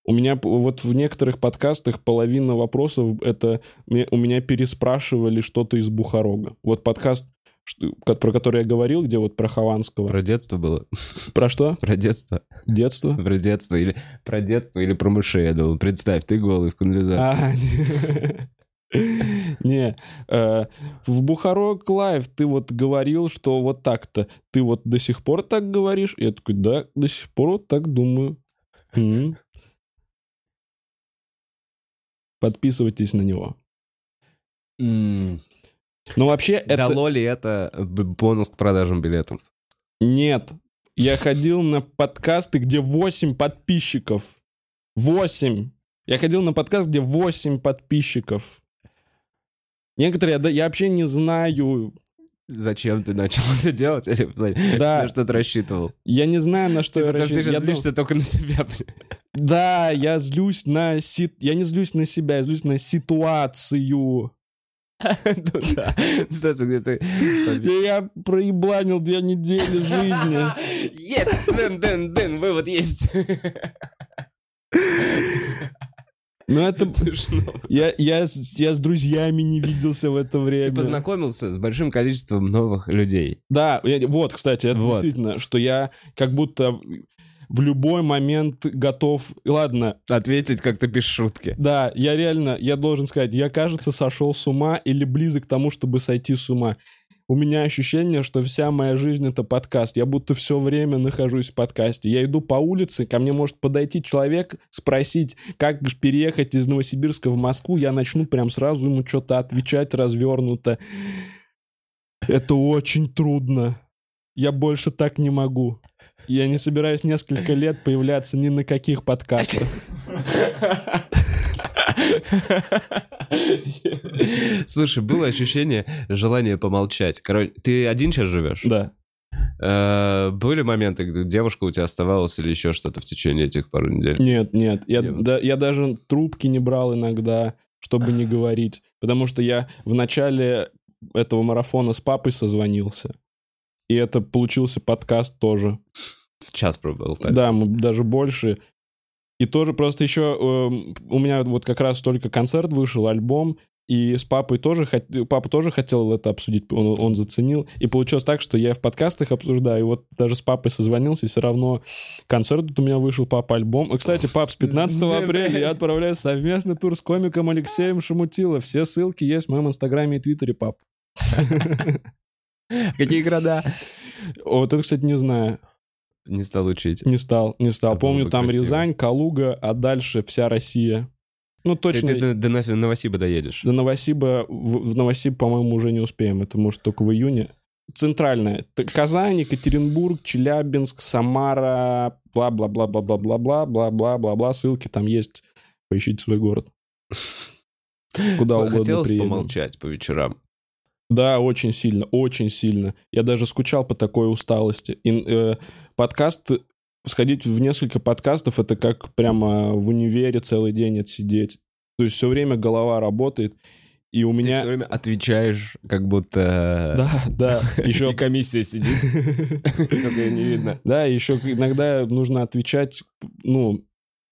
У меня вот в некоторых подкастах половина вопросов это у меня переспрашивали что-то из Бухарога. Вот подкаст, про который я говорил, где вот про Хованского. Про детство было. Про что? Про детство. Детство? Про детство или про детство или про мышей, я думал. Представь, ты голый в канализации. Не, э, в Бухарок Лайв ты вот говорил, что вот так-то. Ты вот до сих пор так говоришь? Я такой, да, до сих пор вот так думаю. Подписывайтесь на него. Ну, вообще, это... Дало ли это бонус к продажам билетов? Нет. Я ходил на подкасты, где 8 подписчиков. 8. Я ходил на подкаст, где 8 подписчиков. Некоторые, да, я вообще не знаю, Зачем ты начал это делать? Или да. на что ты рассчитывал? Я не знаю, на что типа, я рассчитывал. Ты сейчас я злишься дум... только на себя. Да, я злюсь на... Си... Я не злюсь на себя, я злюсь на ситуацию. Ну да. Ситуация, где ты... Я проебланил две недели жизни. Есть! Дэн, дэн, дэн, вывод есть. Ну, это смешно. Я, я, я с друзьями не виделся в это время. Ты познакомился с большим количеством новых людей. Да, я, вот, кстати, это вот. действительно, что я как будто в любой момент готов, ладно... Ответить, как ты пишешь шутки. Да, я реально, я должен сказать, я, кажется, сошел с ума или близок к тому, чтобы сойти с ума у меня ощущение, что вся моя жизнь — это подкаст. Я будто все время нахожусь в подкасте. Я иду по улице, ко мне может подойти человек, спросить, как переехать из Новосибирска в Москву, я начну прям сразу ему что-то отвечать развернуто. Это очень трудно. Я больше так не могу. Я не собираюсь несколько лет появляться ни на каких подкастах. Слушай, было ощущение желания помолчать. Короче, ты один сейчас живешь? Да. Э, были моменты, где девушка у тебя оставалась или еще что-то в течение этих пару недель? Нет, нет. Я, да, я даже трубки не брал иногда, чтобы не говорить. Потому что я в начале этого марафона с папой созвонился. И это получился подкаст тоже. Час пробовал. Да, мы даже больше. И тоже просто еще э, у меня вот как раз только концерт вышел, альбом, и с папой тоже, папа тоже хотел это обсудить, он, он заценил. И получилось так, что я в подкастах обсуждаю, и вот даже с папой созвонился, и все равно концерт тут у меня вышел, папа альбом. И, кстати, пап, с 15 апреля я отправляю совместный тур с комиком Алексеем Шамутило. Все ссылки есть в моем инстаграме и твиттере, пап. Какие города? Вот это, кстати, не знаю. Не стал учить. Не стал, не стал. Это Помню, там красиво. Рязань, Калуга, а дальше вся Россия. Ну, точно. Ты, ты до, до Новосиба доедешь? До Новосиба, в, в Новосиб, по-моему, уже не успеем. Это может только в июне. Центральная. Казань, Екатеринбург, Челябинск, Самара, бла-бла-бла-бла-бла-бла-бла, бла-бла-бла-бла. Ссылки там есть. Поищите свой город. Куда угодно Хотелось помолчать по вечерам. Да, очень сильно, очень сильно. Я даже скучал по такой усталости. И, э, подкаст, сходить в несколько подкастов, это как прямо в универе целый день отсидеть. То есть все время голова работает. И у меня... Ты все время отвечаешь, как будто... Да, да. Еще... И комиссия сидит. Только не видно. Да, еще иногда нужно отвечать, ну,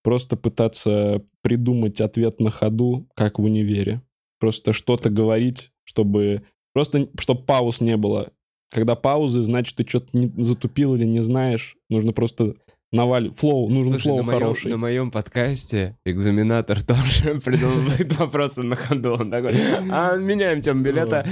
просто пытаться придумать ответ на ходу, как в универе. Просто что-то говорить, чтобы Просто, чтобы пауз не было. Когда паузы, значит, ты что-то не затупил или не знаешь. Нужно просто наваль... Флоу, нужен Слушай, флоу на моем, хороший. на моем подкасте экзаменатор тоже придумывает вопросы на ходу. Он такой, а меняем тему билета.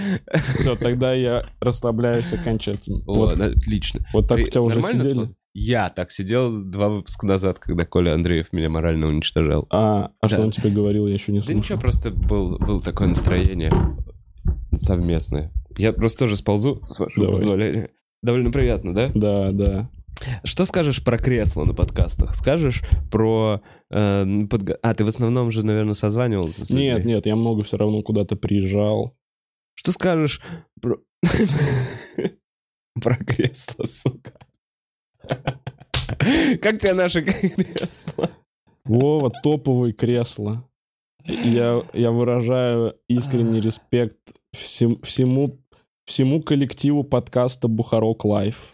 Все, тогда я расслабляюсь окончательно. О, Вот, отлично. вот так у тебя уже сидели. Я так сидел два выпуска назад, когда Коля Андреев меня морально уничтожал. А, а что Да. он тебе говорил, я еще не Да слушал. ничего, просто был, было такое настроение совместное. Я просто тоже сползу, с вашего Давай. позволения. Довольно приятно, да? Да, да. Что скажешь про кресло на подкастах? Скажешь про... э, подго- А, ты в основном же, наверное, созванивался с людьми. Нет, нет, я много все равно куда-то приезжал. Что скажешь про... Про кресло, сука. Как тебе наше кресло? Вова, топовые кресла. Я, я выражаю искренний респект всем- всему, всему коллективу подкаста Бухарог Лайв.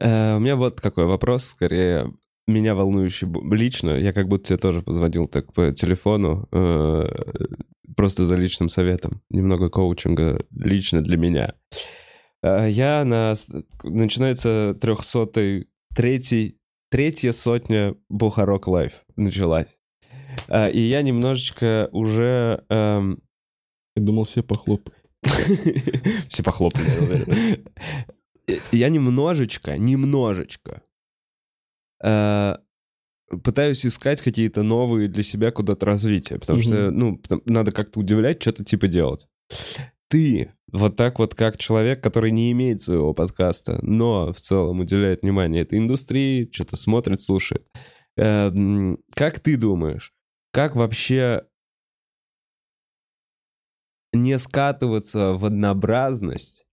Э, У меня вот какой вопрос, скорее меня волнующий лично. Я как будто тебе тоже позвонил так по телефону, э, просто за личным советом. Немного коучинга лично для меня. Э, Я на... Начинается трехсотый, третий, третья сотня Бухарог Лайв началась. Э, И я немножечко уже... эм, Я думал, все похлопают. Все похлопали, я. Я немножечко, немножечко э, пытаюсь искать какие-то новые для себя куда-то развития, потому что, ну, надо как-то удивлять, что-то типа делать. Ты вот так вот, как человек, который не имеет своего подкаста, но в целом уделяет внимание этой индустрии, что-то смотрит, слушает. Э, м, Как ты думаешь, как вообще не скатываться в однообразность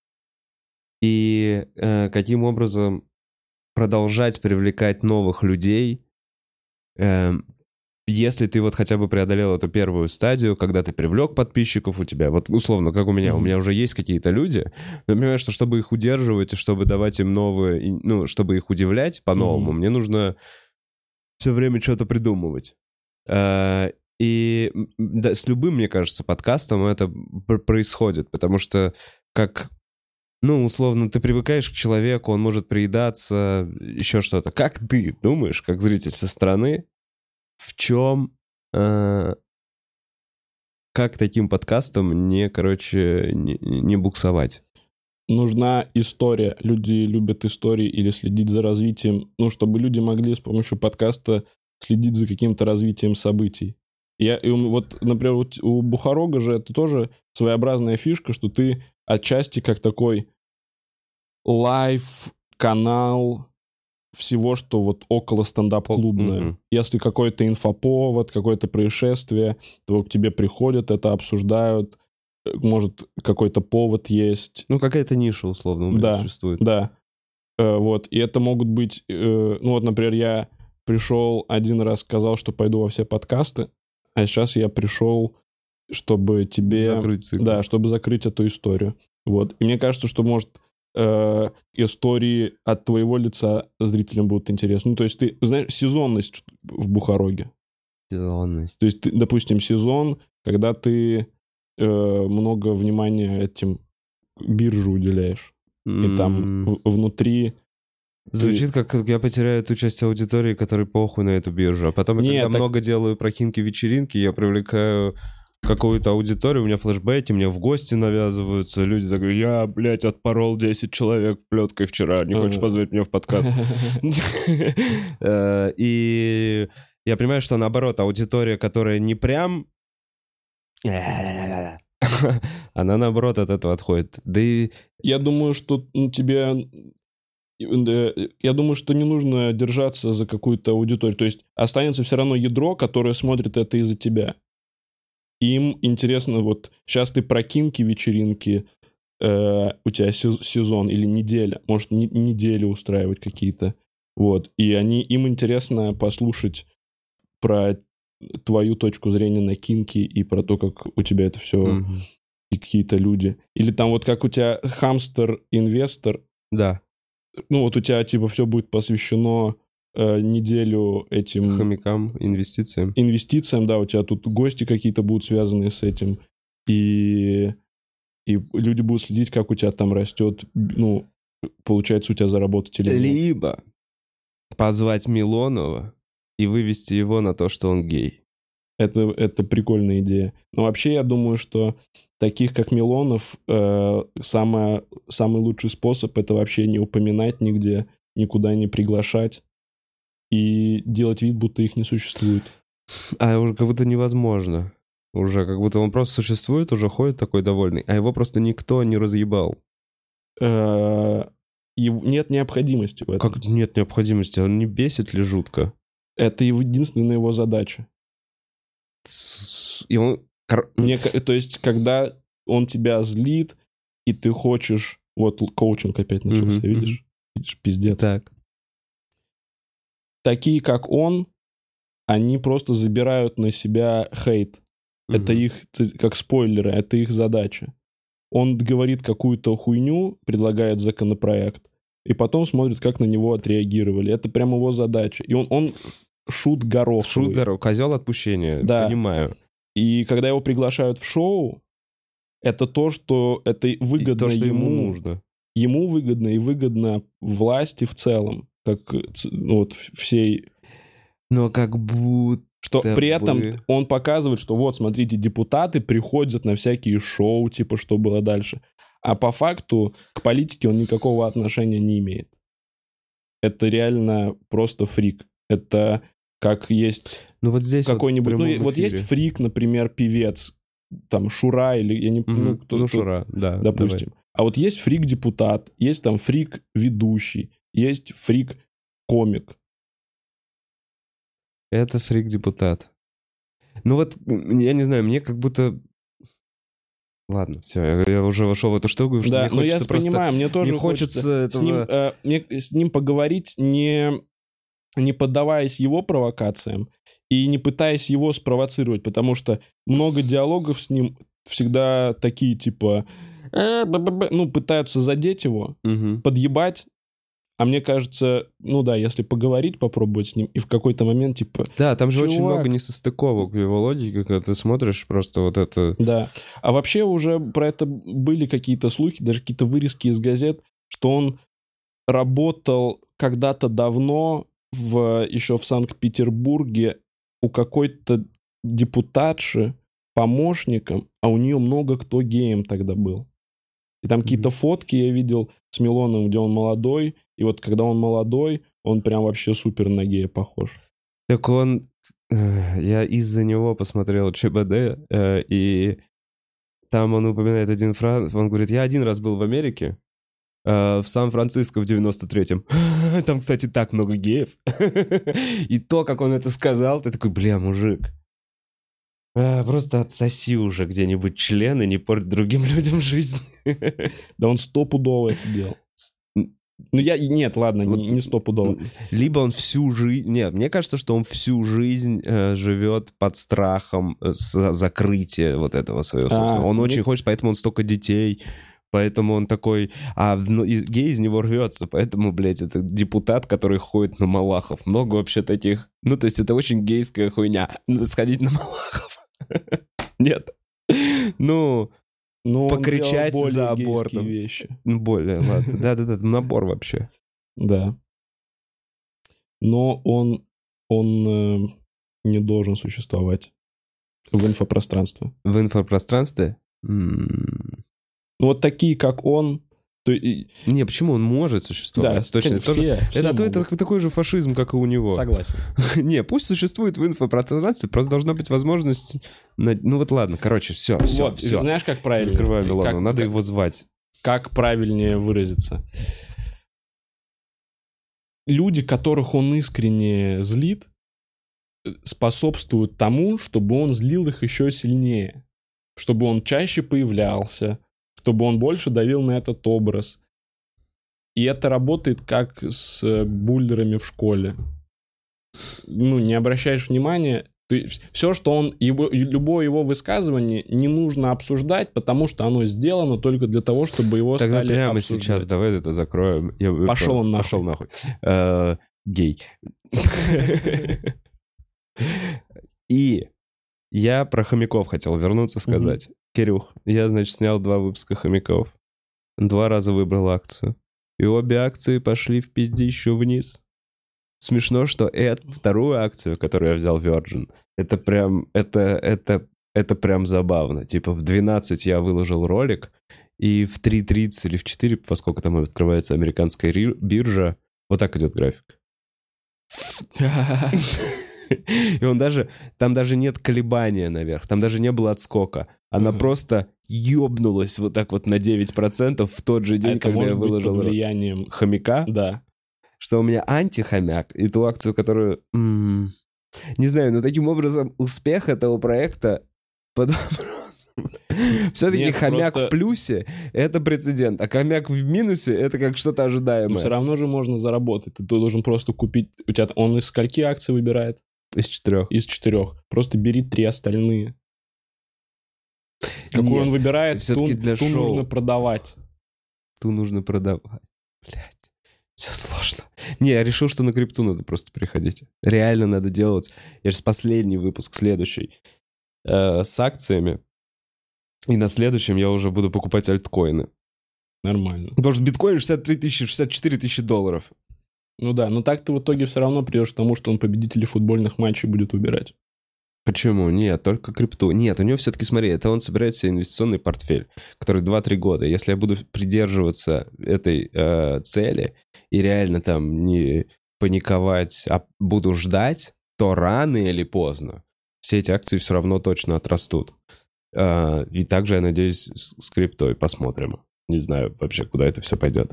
и э, каким образом продолжать привлекать новых людей, эм, если ты вот хотя бы преодолел эту первую стадию, когда ты привлек подписчиков у тебя, вот условно, как у меня, у Мгм. меня уже есть какие-то люди, но я понимаю, что чтобы их удерживать и чтобы давать им новые, ну, чтобы их удивлять по-новому, Мгм. мне нужно все время что-то придумывать. Э, И да, с любым, мне кажется, подкастом это пр- происходит, потому что как, ну, условно, ты привыкаешь к человеку, он может приедаться, еще что-то. Как ты думаешь, как зритель со стороны, в чем, э, как таким подкастом не, короче, не, не буксовать? Нужна история. Люди любят истории или следить за развитием. Ну, чтобы люди могли с помощью подкаста следить за каким-то развитием событий. Я, и у- вот, например, вот у Бухарога же это тоже своеобразная фишка, что ты отчасти как такой live-канал всего, что вот около стендап-клубное. Мгм. Если какой-то инфоповод, какое-то происшествие, то к тебе приходят, это обсуждают, э, может, какой-то повод есть, Ну, какая-то ниша, условно, у Да. существует. да. Э, вот. И это могут быть... э, ну вот, например, я пришел один раз, сказал, что пойду во все подкасты, а сейчас я пришел, чтобы тебе... Закрыть цикл. Да, чтобы закрыть эту историю. Вот. И мне кажется, что, может, э, истории от твоего лица зрителям будут интересны. Ну, то есть ты, знаешь, сезонность в Бухароге. Сезонность. То есть, ты, допустим, сезон, когда ты э, много внимания этим биржу уделяешь. И там внутри... Звучит как, как я потеряю ту часть аудитории, которой похуй на эту биржу. А потом, Нет, когда так- много делаю прокинки-вечеринки, я привлекаю какую-то аудиторию, у меня флешбеки, мне в гости навязываются, люди такие, я, блядь, отпорол 10 человек плеткой вчера, не хочешь Ага. позвать меня в подкаст? Э, И я понимаю, что наоборот, аудитория, которая не прям... Она наоборот от этого отходит. Да и Я думаю, что ну, тебе... Я думаю, что не нужно держаться за какую-то аудиторию. То есть останется все равно ядро, которое смотрит это из-за тебя. Им интересно, вот сейчас ты прокинки, вечеринки, э, у тебя се- сезон или неделя, может, не- неделю устраивать какие-то. Вот. И они, им интересно послушать про твою точку зрения на кинки и про то, как у тебя это все Мгм. и какие-то люди. Или там вот как у тебя хамстер-инвестор, Да, ну вот у тебя типа все будет посвящено э, неделю этим хомякам, инвестициям. инвестициям, да, у тебя тут гости какие-то будут связаны с этим, и, и люди будут следить, как у тебя там растет, ну, получается у тебя заработать или нет. Либо позвать Милонова и вывести его на то, что он гей. Это, это прикольная идея. Но вообще я думаю, что таких, как Милонов, э, самое, самый лучший способ это вообще не упоминать нигде, никуда не приглашать и делать вид, будто их не существует. А уже как будто невозможно. Уже как будто он просто существует, уже ходит такой довольный, а его просто никто не разъебал. Э, нет необходимости в этом. Как нет необходимости, он не бесит ли жутко? Это его единственная его задача. И он... кор- Мне, то есть, когда он тебя злит, и ты хочешь... Вот коучинг опять начался, Мгм, видишь? Видишь, пиздец. Так. Такие, как он, они просто забирают на себя хейт. Это Мгм. их, как спойлеры, это их задача. Он говорит какую-то хуйню, предлагает законопроект, и потом смотрит, как на него отреагировали. Это прям его задача. И он, он шут горох. Шутгар, козел отпущения, Да. понимаю. И когда его приглашают в шоу, это то, что это И выгодно то, что ему ему, нужно. ему выгодно и выгодно власти в целом, как ну, вот всей Но как будто... Что Да при этом бы. он показывает, что вот, смотрите, депутаты приходят на всякие шоу, типа, что было дальше. А по факту к политике он никакого отношения не имеет. Это реально просто фрик. Это как есть Ну вот здесь вот какой-нибудь... ну, прямом вот есть фрик, например, певец, там, Шура или... Я не Мгм. ну, кто- Ну, Шура, да. допустим. А вот есть фрик-депутат, есть там фрик-ведущий, есть фрик-комик. давай. Это фрик-депутат. Ну вот, я не знаю, мне как будто... Ладно, все, я, уже вошел в эту штуку, что Да, мне ну я хочется просто... понимаю, мне тоже не хочется с ним, этого- э, мне с ним поговорить не, не поддаваясь его провокациям и не пытаясь его спровоцировать, потому что много диалогов с ним всегда такие типа «Э, б-б-б», ну пытаются задеть его, Мгм. подъебать. А мне кажется, ну да, если поговорить, попробовать с ним, и в какой-то момент, типа, Да, там же очень Чувак. много несостыковок в его логике, когда ты смотришь просто вот это... Да. А вообще уже про это были какие-то слухи, даже какие-то вырезки из газет, что он работал когда-то давно в, еще в Санкт-Петербурге у какой-то депутатши помощником, а у нее много кто геем тогда был. И там какие-то фотки я видел с Милоном, где он молодой, и вот когда он молодой, он прям вообще супер на гея похож. Так он... э, Я из-за него посмотрел ЧБД, э, и там он упоминает один фраз, он говорит, я один раз был в Америке, в Сан-Франциско в 93-м. Там, кстати, так много геев. И то, как он это сказал, ты такой, бля, мужик, а, просто отсоси уже где-нибудь член и не порть другим людям жизнь. Да он стопудово это делал. Ну я... Нет, ладно, Вот- не, не стопудово. Либо он всю жизнь... Нет, мне кажется, что он всю жизнь э, живет под страхом э, закрытия вот этого своего собственного. он мне- очень хочет, поэтому он столько детей, поэтому он такой... А ну, и гей из него рвется, поэтому, блядь, это депутат, который ходит на Малахов. Много вообще таких. Ну, то есть это очень гейская хуйня. Сходить на Малахов. Нет. Ну, он Покричать за абортом. вещи. ну, более, ладно. Да-да-да, набор вообще. Да. Но он, он э, не должен существовать в инфопространстве. В инфопространстве? М, Ну вот такие, как он... То, Не, почему он может существовать? да, точно. все, тоже- все это, то- могут. это такой же фашизм, как и у него. Согласен. Не, пусть существует в инфопространстве, просто должна быть возможность... Ну вот ладно, короче, все, все, вот, все. знаешь, как правильно? Закрываю Милану, надо как- его звать. как правильнее выразиться. Люди, которых он искренне злит, э, способствуют тому, чтобы он злил их еще сильнее. Чтобы он чаще появлялся, чтобы он больше давил на этот образ. И это работает как с э, буллерами в школе. Ну, не обращаешь внимания, все, что он, его, любое его высказывание не нужно обсуждать, потому что оно сделано только для того, чтобы его Тогда стали прямо обсуждать. сейчас давай это закроем. Я- Пошел он нахуй. Пошел нахуй. Э, Гей. И я про хомяков хотел вернуться сказать. Кирюх, я, значит, снял два выпуска хомяков. Два раза выбрал акцию. и обе акции пошли в пиздищу вниз. Смешно, что эту вторую акцию, которую я взял Virgin, это прям, это, это, это прям забавно. Типа в 12 я выложил ролик, и в 3.30 или в 4, во сколько там открывается американская ри- биржа, вот так идет график. И он даже, там даже нет колебания наверх, там даже не было отскока. Она Ага. просто ёбнулась вот так вот на 9% в тот же А день, это когда я выложил влиянием... хомяка, Да. что у меня антихомяк, и ту акцию, которую... м, не знаю, но таким образом успех этого проекта под. Все-таки Нет, хомяк просто- в плюсе — это прецедент, а хомяк в минусе — это как что-то Но ожидаемое. все равно же можно заработать. Ты должен просто купить... У тебя он из скольки акций выбирает? Из четырех. Из четырех. Просто бери три остальные. Какую Нет, он выбирает, ту, для ту шоу. нужно продавать. Ту нужно продавать. Блять, все сложно. Не, я решил, что на крипту надо просто приходить. Реально надо делать. Я же последний выпуск, следующий, э, с акциями. И на следующем я уже буду покупать альткоины. Нормально. Потому что биткоин 63 тысячи, 64 тысячи долларов. Ну да, но так ты в итоге все равно придешь к тому, что он победителей футбольных матчей будет выбирать. Почему? Нет, только крипту. Нет, у него все-таки, смотри, это он собирает себе инвестиционный портфель, который 2-3 года. Если я буду придерживаться этой э, цели и реально там не паниковать, а буду ждать, то рано или поздно все эти акции все равно точно отрастут. Э, и также, я надеюсь, с, с криптой посмотрим. Не знаю вообще, куда это все пойдет.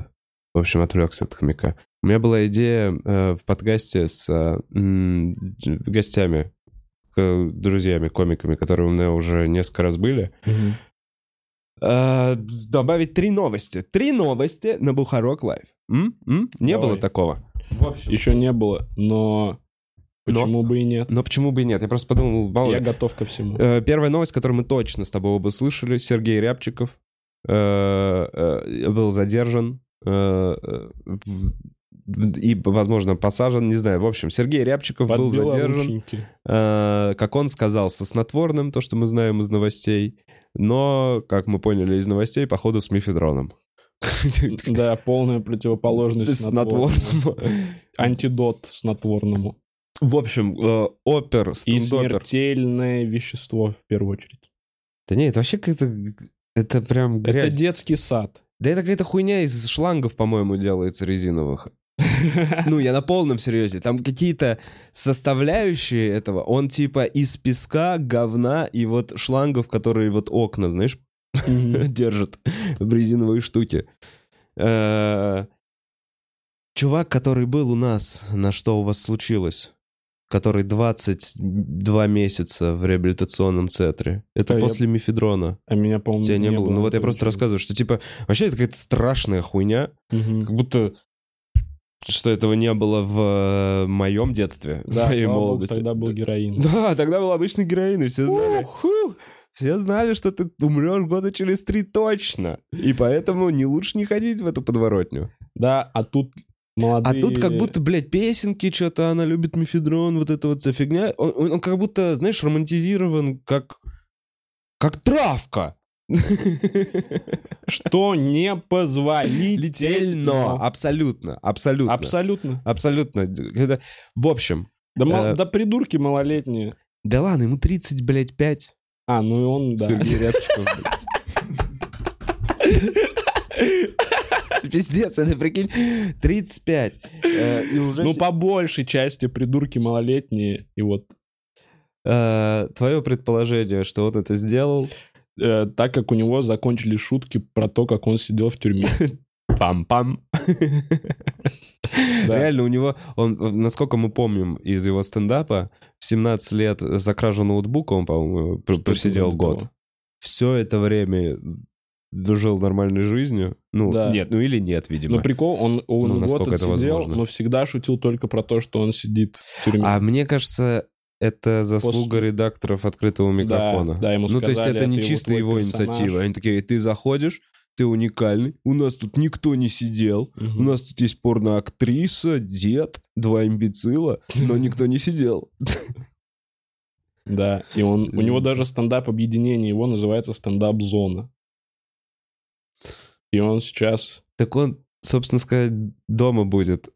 В общем, отвлекся от хомяка. У меня была идея э, в подкасте с э, м, гостями к- друзьями, комиками, которые у меня уже несколько раз были, э, добавить три новости. Три новости на Бухарок Лайв. М? М? Не Давай. было такого. В общем. Еще не было, но почему бы и нет? Но почему бы и нет? Я просто подумал, мало Я готов ко всему. Э, Первая новость, которую мы точно с тобой оба слышали, Сергей Рябчиков э, э, был задержан и, возможно, посажен, не знаю. В общем, Сергей Рябчиков Под был задержан. Э, как он сказал, со снотворным, то, что мы знаем из новостей, но, как мы поняли из новостей, походу, с мифедроном. Да, полная противоположность снотворному. Антидот снотворному. В общем, э, опер, И смертельное вещество в первую очередь. Да не, это вообще какая-то... Это прям Это грязь. детский сад. Да это какая-то хуйня из шлангов, по-моему, делается резиновых. Ну, я на полном серьезе. Там какие-то составляющие этого. Он типа из песка, говна и вот шлангов, которые вот окна, знаешь, держат в резиновые штуки. Э, Чувак, который был у нас, на что у вас случилось? Который 22 месяца в реабилитационном центре. Это А я- после мифедрона. А меня, по-моему, Тебя не, было. Ну вот я просто рассказываю, что типа вообще это какая-то страшная хуйня, Мгм. как будто что этого не было в э, моем детстве, в Да, моей слава богу, молодости. тогда был героин. Да, тогда был обычный героин, и все знали. Ху! Все знали, что ты умрешь года через три точно. И поэтому не лучше не ходить в эту подворотню. Да, а тут А молодые... тут как будто, блядь, песенки, что-то она любит мифедрон, вот эта вот вся фигня. Он, он- он как будто, знаешь, романтизирован как... Как травка. Что непозволительно. Летельно. Абсолютно. Абсолютно. Абсолютно. Абсолютно. В общем. Да, Э, да придурки малолетние. Да ладно, ему 30, блядь, 5. А, ну и он, да. Сергей Рябчиков, блядь. Пиздец, это прикинь, 35. Э, и уже Ну, по большей части придурки малолетние. И вот Э, Твое предположение, что он это сделал, э, так как у него закончились шутки про то, как он сидел в тюрьме. пам-пам. Да. Реально у него, он, насколько мы помним из его стендапа, в 17 лет за кражу ноутбука он, по-моему, просидел год. Все это время жил нормальной жизнью. Ну, Да. нет, ну или нет, видимо. Но прикол, он, он Ну, год отсидел, возможно. но всегда шутил только про то, что он сидит в тюрьме. А мне кажется, это заслуга После- редакторов открытого микрофона. да, ему ну, то есть сказали, это не это его чисто его персонаж. инициатива. Они такие, ты заходишь, ты уникальный, у нас тут никто не сидел, Мгм. у нас тут есть порноактриса, дед, два имбецила, но никто не сидел. Да, и он, у него даже стендап объединение его называется стендап-зона. И он сейчас... Так он, собственно сказать, дома будет.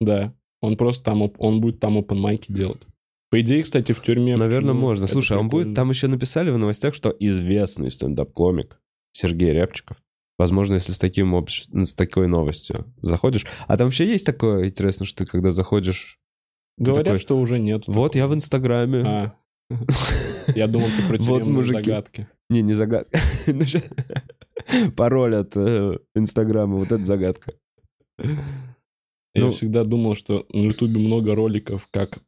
Да. Он просто там, он будет там open майки делать. По идее, кстати, в тюрьме... Наверное, можно. Слушай, а он будет... прикольно. Там еще написали в новостях, что известный стендап-комик Сергей Рябчиков. Возможно, если с, таким общ- ну, с такой новостью заходишь. А там вообще есть такое интересно, что ты когда заходишь... Говорят, такой, что уже нет. Вот я в Инстаграме. А. Я думал, ты про Вот тюремные мужики. загадки. Не, не загадка. Пароль от э, Инстаграма, вот это загадка. Я Ну- всегда думал, что на Ютубе много роликов, как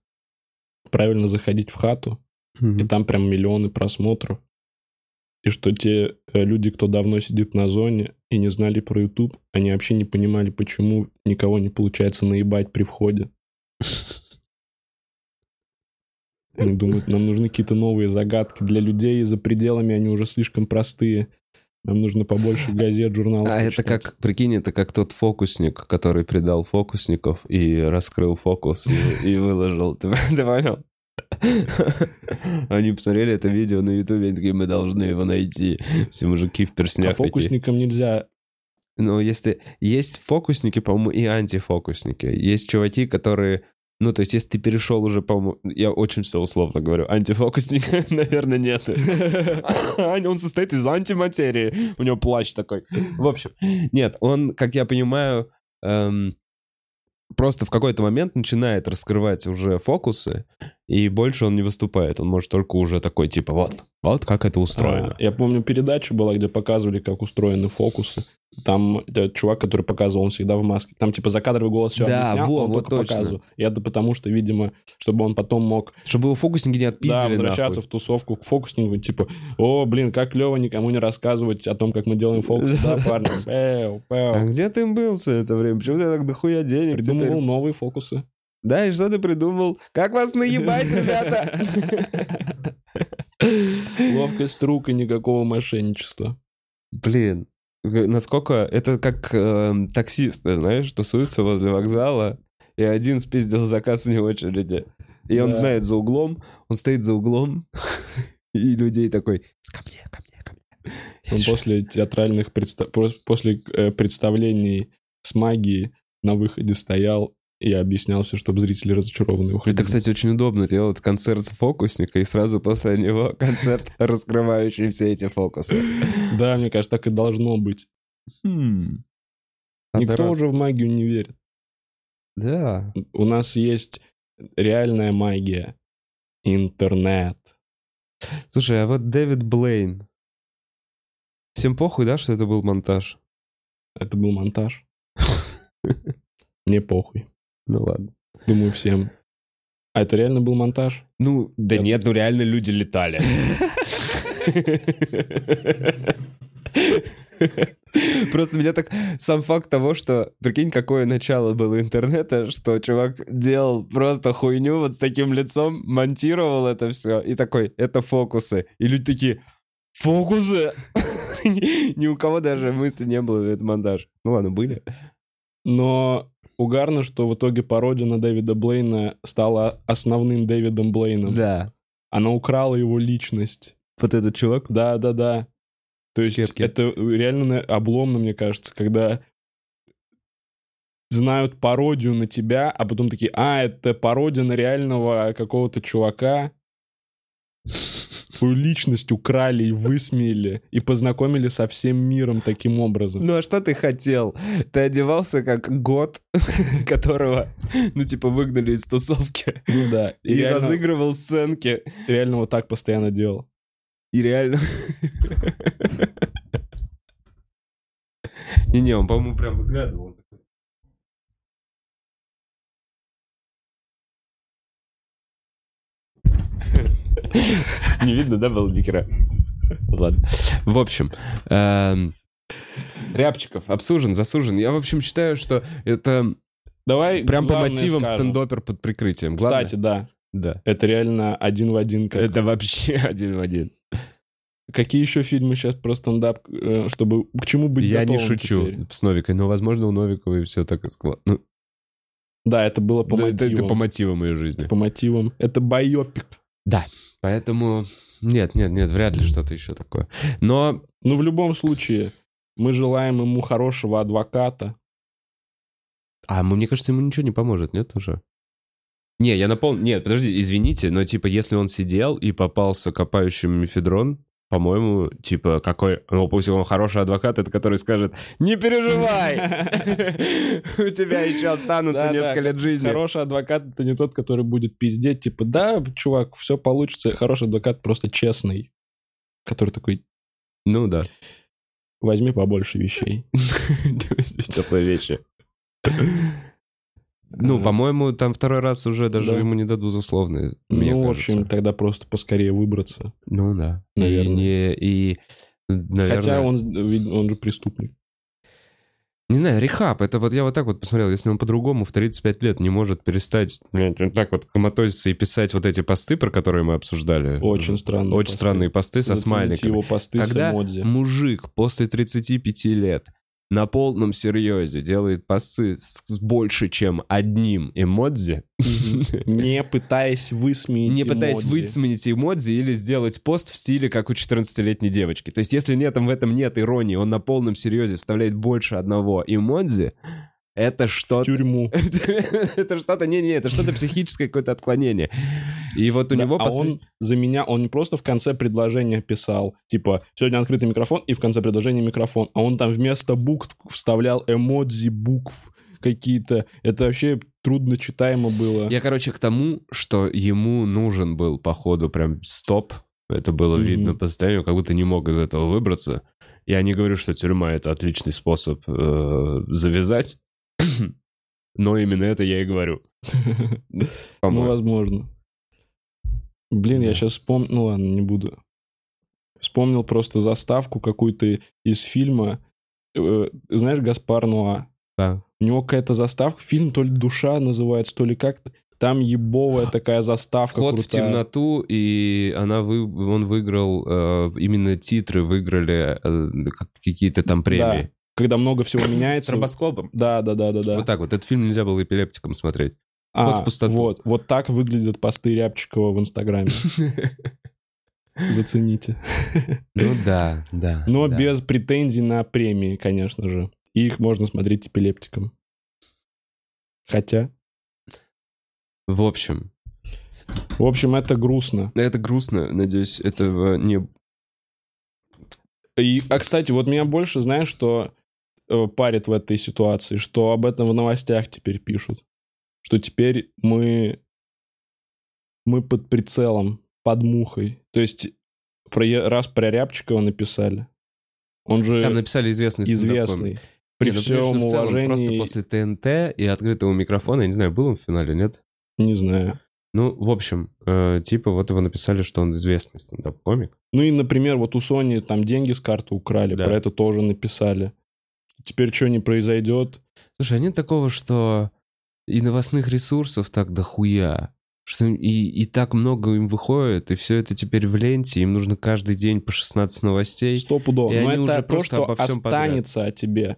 правильно заходить в хату, и там прям миллионы просмотров. И что те э, люди, кто давно сидит на зоне и не знали про YouTube, они вообще не понимали, почему никого не получается наебать при входе. Они думают, нам нужны какие-то новые загадки. Для людей за пределами они уже слишком простые. Нам нужно побольше газет, журналов. А это почитать. как, прикинь, это как тот фокусник, который предал фокусников и раскрыл фокус и, и выложил. Ты, ты понял? Они посмотрели это видео на ютубе, они такие, мы должны его найти. Все мужики в А перснях такие. фокусникам нельзя Но если... Есть фокусники, по-моему, и антифокусники. Есть чуваки, которые... Ну, то есть, если ты перешел уже, по-моему... Я очень все условно говорю. Антифокусника, наверное, нет. Он состоит из антиматерии. У него плащ такой. В общем, нет, он, как я понимаю, эм, просто в какой-то момент начинает раскрывать уже фокусы, и больше он не выступает. Он может только уже такой, типа, вот, вот как это устроено. А, Я помню, передача была, где показывали, как устроены фокусы. Там этот чувак, который показывал, он всегда в маске. Там типа закадровый голос все Да, объяснял, во, он вот только точно. показывал. И это потому, что, видимо, чтобы он потом мог Чтобы его фокусники не отпиздили да, нахуй. возвращаться в тусовку к фокуснику, типа, о, блин, как клево никому не рассказывать о том, как мы делаем фокусы, да, парни? Пэу, А где ты был все это время? Почему ты так дохуя денег? Придумывал теперь? новые фокусы. Да, и что ты придумал? Как вас наебать, ребята? Ловкость рук и никакого мошенничества. Блин, насколько... Это как эм, таксисты, знаешь, тусуются возле вокзала, и один спиздил заказ вне очереди. И он Да. знает за углом, он стоит за углом, и людей такой, ко мне, ко мне, ко мне. Он после театральных предста- прос- после э, представлений с магией на выходе стоял и объяснял все, чтобы зрители разочарованные уходили. Это, кстати, очень удобно делать концерт фокусника, и сразу после него концерт, раскрывающий все эти фокусы. Да, мне кажется, так и должно быть. Хм. Никто уже в магию не верит. Да. У нас есть реальная магия. Интернет. Слушай, а вот Дэвид Блейн. Всем похуй, да, что это был монтаж? Это был монтаж. Мне похуй. Ну ладно. Думаю, всем. А это реально был монтаж? Ну, да Я- нет, ну реально люди летали. Просто меня так... Сам факт того, что... Прикинь, какое начало было интернета, что чувак делал просто хуйню вот с таким лицом, монтировал это все, и такой, это фокусы. И люди такие, фокусы? Ни у кого даже мысли не было, это монтаж. Ну ладно, были. Но угарно, что в итоге пародия на Дэвида Блейна стала основным Дэвидом Блейном. Да. Она украла его личность. Вот этот чувак. Да, да, да. То есть кепке. это реально обломно, мне кажется, когда знают пародию на тебя, а потом такие, а, это пародия на реального какого-то чувака. Твою личность украли и высмеяли, и познакомили со всем миром таким образом. Ну а что ты хотел? Ты одевался как год, которого, ну типа, выгнали из тусовки. Ну да, и, И реально, разыгрывал сценки. реально вот так постоянно делал. И реально... Не-не, он, по-моему, прям выглядывал. Не видно, да, было дикера? Ладно. В общем, эм, Рябчиков обсужен, засужен. Я, в общем, считаю, что это Давай прям по мотивам скажем. стендопер под прикрытием. Главное- Кстати, да, да. это реально один в один. Как... Это вообще один в один. Какие еще фильмы сейчас про стендап, э, чтобы к чему быть Я не шучу теперь? с Новикой, но, возможно, у Новиковой все так и склад. Ну, Да, это было по да, это, мотивам. это по мотивам ее жизни. По мотивам. Это байопик. Поэтому нет, нет, нет, вряд ли что-то еще такое. Но Ну, в любом случае, мы желаем ему хорошего адвоката, А мне кажется, ему ничего не поможет, нет, уже? Не, я напомню... Нет, подожди, извините, но типа если он сидел и попался копающим мефедрон, по-моему, типа, какой... Ну, пусть он хороший адвокат, это который скажет, не переживай, у тебя еще останутся несколько лет жизни. Хороший адвокат — это не тот, который будет пиздеть, типа, да, чувак, все получится. Хороший адвокат просто честный, который такой... Ну да. Возьми побольше вещей. Теплые вещи. Ну, по-моему, там второй раз уже даже ему не дадут условные. Ну, в общем, тогда просто поскорее выбраться. Ну да. Наверное. И, наверное... Хотя он, он же преступник. Не знаю, рехаб, это вот я вот так вот посмотрел, если он по-другому в 35 лет не может перестать блядь, вот так вот коматозиться и писать вот эти посты, про которые мы обсуждали. Очень странные Очень посты. странные посты со Зацените смайликами. его посты Когда с эмодзи. мужик после 35 лет на полном серьезе делает посты с с больше, чем одним эмодзи, Не пытаясь высмеять не пытаясь высмеять эмодзи или сделать пост в стиле, как у 14-летней девочки. То есть, если нет, в этом нет иронии, он на полном серьезе вставляет больше одного эмодзи, это в что-то... тюрьму. Это что-то... Не-не, это что-то психическое какое-то отклонение. И вот у Да, него... а послед- он за меня, он не просто в конце предложения писал, типа, сегодня открытый микрофон, и в конце предложения микрофон, а он там вместо букв вставлял эмодзи букв какие-то. Это вообще трудно читаемо было. Я, короче, к тому, что ему нужен был, походу, прям стоп. Это было Мгм. видно по состоянию, как будто не мог из этого выбраться. Я не говорю, что тюрьма — это отличный способ э, завязать, но именно это я и говорю. Ну, возможно. Блин, я сейчас вспомнил... Ну ладно, не буду. Вспомнил просто заставку какую-то из фильма. Э, Знаешь, Гаспар Нуа? Да. У него какая-то заставка, фильм то ли «Душа» называется, то ли как-то. Там ебовая такая заставка Вход в крутая. темноту, и она вы, он выиграл, э, именно титры выиграли э, как- какие-то там премии. Когда много всего С меняется. тромбоскопом. Да, да, да, да, да. Вот так вот. Этот фильм нельзя было эпилептиком смотреть. А, вход в пустоту. Вот, вот так выглядят посты Рябчикова в Инстаграме. Зацените. Ну да, да. Но да. без претензий на премии, конечно же. И их можно смотреть эпилептиком. Хотя, В общем, в общем, это грустно. это грустно. Надеюсь, этого не... И, а, кстати, вот меня больше, знаешь, что парит в этой ситуации, что об этом в новостях теперь пишут. Что теперь мы, мы под прицелом, под мухой. То есть, про, раз про Рябчикова написали, он же Там написали известный известный. При Не, ну, всем конечно, в целом, уважении, Просто после ТНТ и открытого микрофона, я не знаю, был он в финале, нет? не знаю. Ну, в общем, э, типа вот его написали, что он известный стендап-комик. Ну и, например, вот у Sony там деньги с карты украли, Да. про это тоже написали. Теперь что не произойдет? Слушай, а нет такого, что и новостных ресурсов так дохуя, что и, и так много им выходит, и все это теперь в ленте, им нужно каждый день по 16 новостей. Стопудово. Но это уже то, просто что останется о тебе.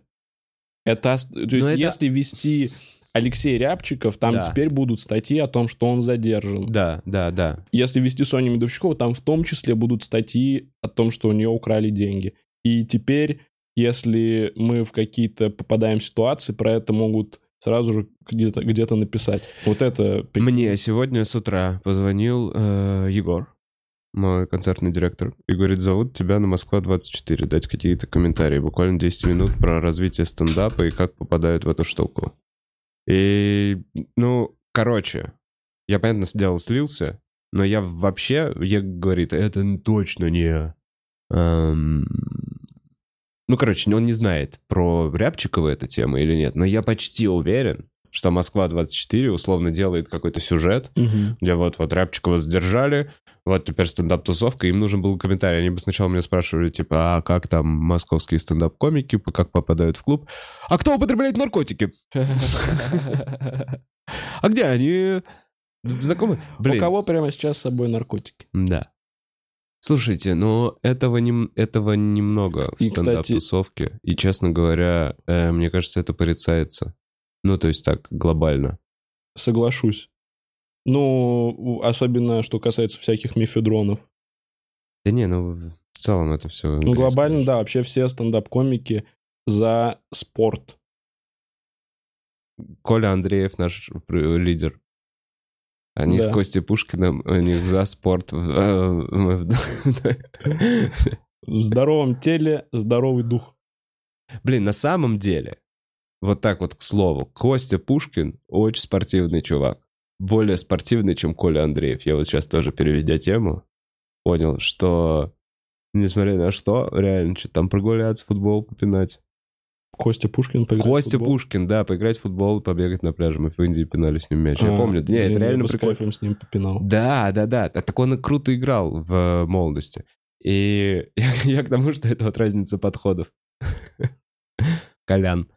Это, то есть, это- если вести Алексей Рябчиков, там Да. теперь будут статьи о том, что он задержан. Да, да, да. Если вести Соню Медовщикову, там в том числе будут статьи о том, что у нее украли деньги. И теперь, если мы в какие-то попадаем ситуации, про это могут сразу же где-то где написать. Вот это... Мне сегодня с утра позвонил э, Егор, мой концертный директор, и говорит, зовут тебя на Москва-24, дать какие-то комментарии, буквально 10 минут про развитие стендапа и как попадают в эту штуку. И, ну, короче, я, понятно, сделал, слился, но я вообще, я говорит, это точно не... эм, Ну, короче, он не знает, про Рябчикова эта тема или нет, но я почти уверен, что Москва-24 условно делает какой-то сюжет, Мгм. где вот, вот Рябчикова задержали, вот теперь стендап-тусовка, им нужен был комментарий. Они бы сначала меня спрашивали, типа, а как там московские стендап-комики, как попадают в клуб? А кто употребляет наркотики? А где они? Знакомы? У кого прямо сейчас с собой наркотики? Да. Слушайте, но этого, нем- этого немного в И, кстати- стендап-тусовке. И, честно говоря, э, мне кажется, это порицается. Ну, то есть так, глобально. Соглашусь. Ну, особенно, что касается всяких мефедронов. Да не, ну, в целом это все... Ну, глобально, да, вообще все стендап-комики за спорт. Коля Андреев, наш пр- лидер. Они Да. с Костей Пушкиным, они за спорт. э, В здоровом теле здоровый дух. Блин, на самом деле, вот так вот к слову, Костя Пушкин очень спортивный чувак. Более спортивный, чем Коля Андреев. Я вот сейчас тоже, переведя тему, понял, что, несмотря на что, реально, что там прогуляться, футбол попинать. Костя Пушкин поиграет в Костя футбол. Пушкин, да, поиграть в футбол, побегать на пляже. Мы в Индии пинали с ним мяч. Я А, помню. Не, это реально с кайфом с ним попинал. Да, да, да. Так так он и круто играл в э, молодости. И я, я к тому, что это вот разница подходов. Колян.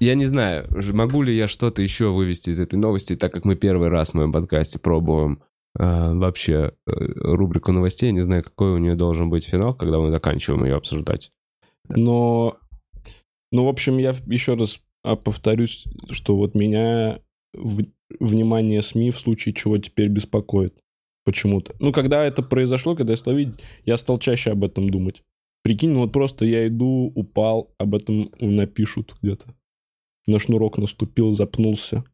Я не знаю, могу ли я что-то еще вывести из этой новости, так как мы первый раз в моем подкасте пробуем э, вообще э, рубрику новостей. Я не знаю, какой у нее должен быть финал, когда мы заканчиваем ее обсуждать. Но, ну, в общем, я еще раз а, повторюсь, что вот меня в- внимание СМИ в случае чего теперь беспокоит почему-то. Ну, когда это произошло, когда я стал видеть, я стал чаще об этом думать. Прикинь, ну вот просто я иду, упал, об этом напишут где-то. На шнурок наступил, запнулся.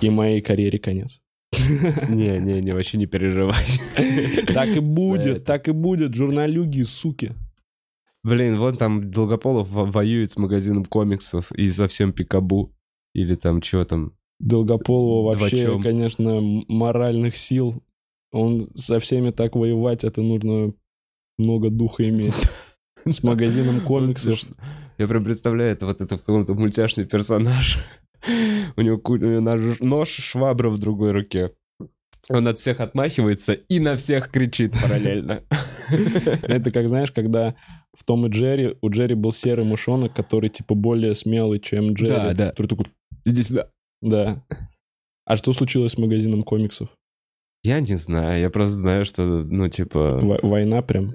И моей карьере конец. Не, не, не, вообще не переживай. Так и будет, так и будет, журналюги, суки. Блин, вон там Долгополов во- воюет с магазином комиксов и совсем пикабу. Или там что там. Долгополова Два вообще, конечно, моральных сил. Он со всеми так воевать, это нужно много духа иметь. С магазином комиксов. Я прям представляю, это вот это в каком-то мультяшный персонаж. У него у него нож, швабра в другой руке. Он от всех отмахивается и на всех кричит параллельно. Это как, знаешь, когда в Том и Джерри, у Джерри был серый мышонок, который типа более смелый, чем Джерри. Да, да. Который такой, Иди сюда. да. А что случилось с магазином комиксов? Я не знаю, я просто знаю, что, ну, типа... Во- Война прям?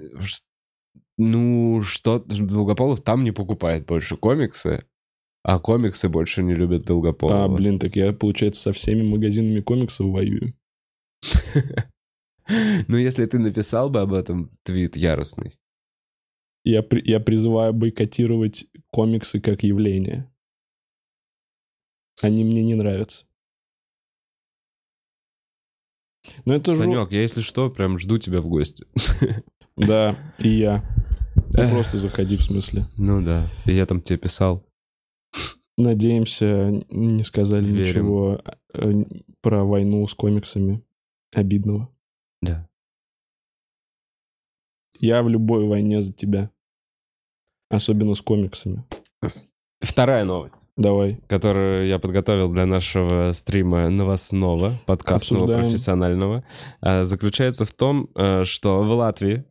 Ну, что... Долгополов там не покупает больше комиксы, а комиксы больше не любят Долгополова. А, блин, так я, получается, со всеми магазинами комиксов воюю. Ну, если ты написал бы об этом твит яростный. Я, при- я призываю бойкотировать комиксы как явление. Они мне не нравятся. Ну это же... Санек, я, если что, прям жду тебя в гости. Да, и я. Ну, просто заходи, в смысле. Ну да, и я там тебе писал. Надеемся, не сказали Верим. ничего э, про войну с комиксами обидного. Да. Я в любой войне за тебя. Особенно с комиксами. Вторая новость, Давай. которую я подготовил для нашего стрима новостного, подкастного, Обсуждаем. профессионального, а, заключается в том, э, что в Латвии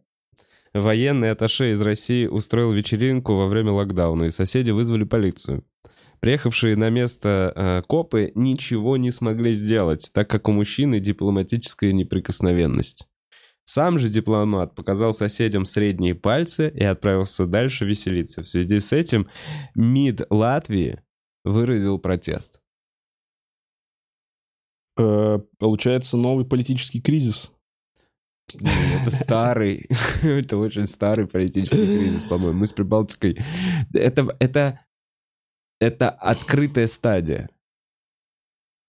военный атташе из России устроил вечеринку во время локдауна, и соседи вызвали полицию. Приехавшие на место э, копы ничего не смогли сделать, так как у мужчины дипломатическая неприкосновенность. Сам же дипломат показал соседям средние пальцы и отправился дальше веселиться. В связи с этим МИД Латвии выразил протест. Э, получается новый политический кризис. Это старый, это очень старый политический кризис, по-моему. Мы с Прибалтикой... Это, это, это открытая стадия.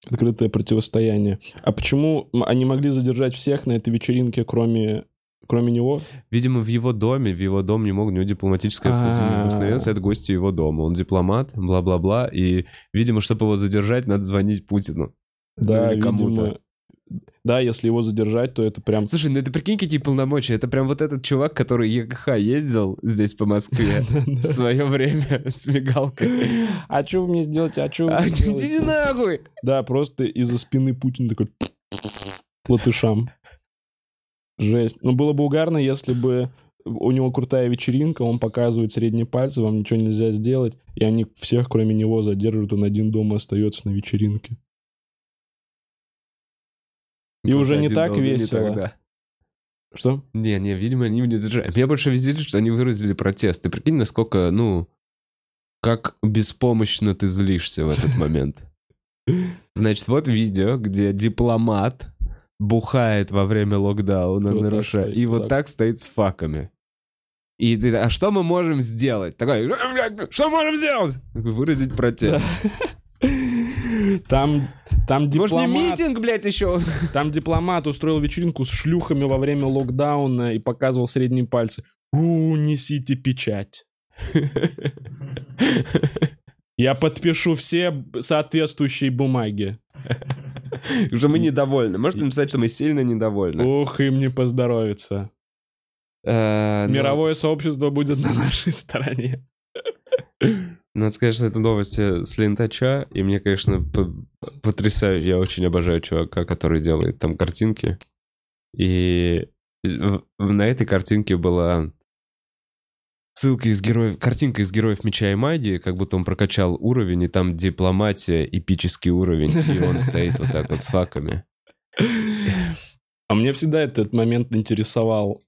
Открытое противостояние. А почему они могли задержать всех на этой вечеринке, кроме, кроме него? Видимо, в его доме, в его дом не мог, у него дипломатическая А. неприкосновенность, это гости его дома. Он дипломат, бла-бла-бла, и, видимо, чтобы его задержать, надо звонить Путину. Да, или кому-то. видимо. Да, если его задержать, то это прям... Слушай, ну это прикинь, какие полномочия. Это прям вот этот чувак, который ЕКХ ездил здесь по Москве в свое время с мигалкой. А что вы мне сделаете? А что вы А, мне Иди нахуй! Да, просто из-за спины Путин такой латышам. Жесть. Ну, было бы угарно, если бы у него крутая вечеринка, он показывает средние пальцы, вам ничего нельзя сделать, и они всех, кроме него, задерживают, он один дома остается на вечеринке. И уже не так долго не весело. тогда. Что? Не, не, видимо, они не задержали. Меня больше везли, что они выразили протест. Ты прикинь, насколько, ну, как беспомощно ты злишься в этот момент. Значит, вот видео, где дипломат бухает во время локдауна, Вот так нарушая, стоит, и вот вот так. так стоит с факами. И ты, а что мы можем сделать? Такой, что можем сделать? Выразить протест. Там, там Может, не дипломат, митинг, блядь, еще? там дипломат устроил вечеринку с шлюхами во время локдауна и показывал средние пальцы. У, несите печать. Я подпишу все соответствующие бумаги. Уже мы недовольны. Можете написать, что мы сильно недовольны. Ох, им не поздоровится. Э, ну, Мировое сообщество будет на нашей стороне. Надо сказать, что это новости с Лентача, и мне, конечно, п- потрясаю. Я очень обожаю чувака, который делает там картинки. И на этой картинке была ссылка из героев, картинка из героев Меча и Магии, как будто он прокачал уровень, и там дипломатия, эпический уровень, и он стоит вот так вот с факами. А мне всегда этот момент интересовал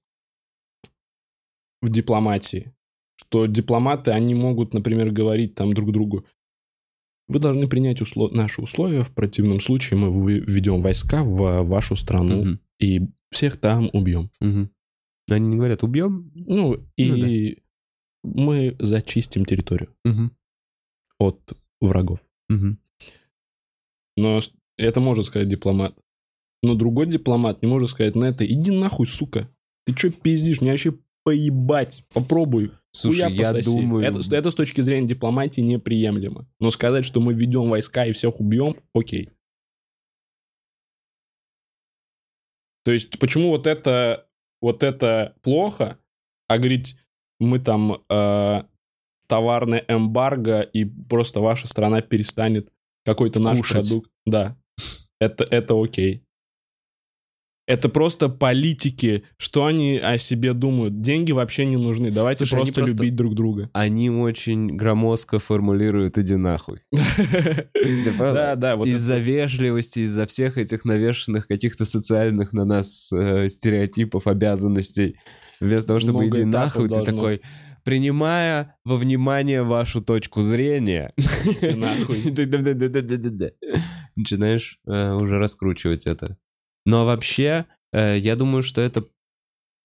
в дипломатии. Что дипломаты, они могут, например, говорить там друг другу, вы должны принять усло- наши условия, в противном случае мы введем войска в вашу страну Мгм, и всех там убьем. мгм. Они не говорят, убьем? Ну, и мы зачистим территорию Мгм, от врагов. мгм. Но это может сказать дипломат. Но другой дипломат не может сказать на это, иди нахуй, сука. Ты чё пиздишь? Мне вообще поебать. Попробуй. Слушай, я пососи. думаю... Это, это с точки зрения дипломатии неприемлемо. Но сказать, что мы ведем войска и всех убьем, окей. То есть, почему вот это, вот это плохо, а говорить, мы там э, товарное эмбарго, и просто ваша страна перестанет какой-то наш Кушать. продукт. Да. Это, это окей. Это просто политики, что они о себе думают. Деньги вообще не нужны. Давайте Слушай, просто, просто- любить друг друга. Они очень громоздко формулируют «иди нахуй». Да, да, из-за вежливости, из-за всех этих навешенных каких-то социальных на нас э, стереотипов, обязанностей. Вместо того, чтобы иди нахуй, ты такой, принимая во внимание вашу точку зрения, начинаешь э, уже раскручивать это. Но вообще, э, я думаю, что это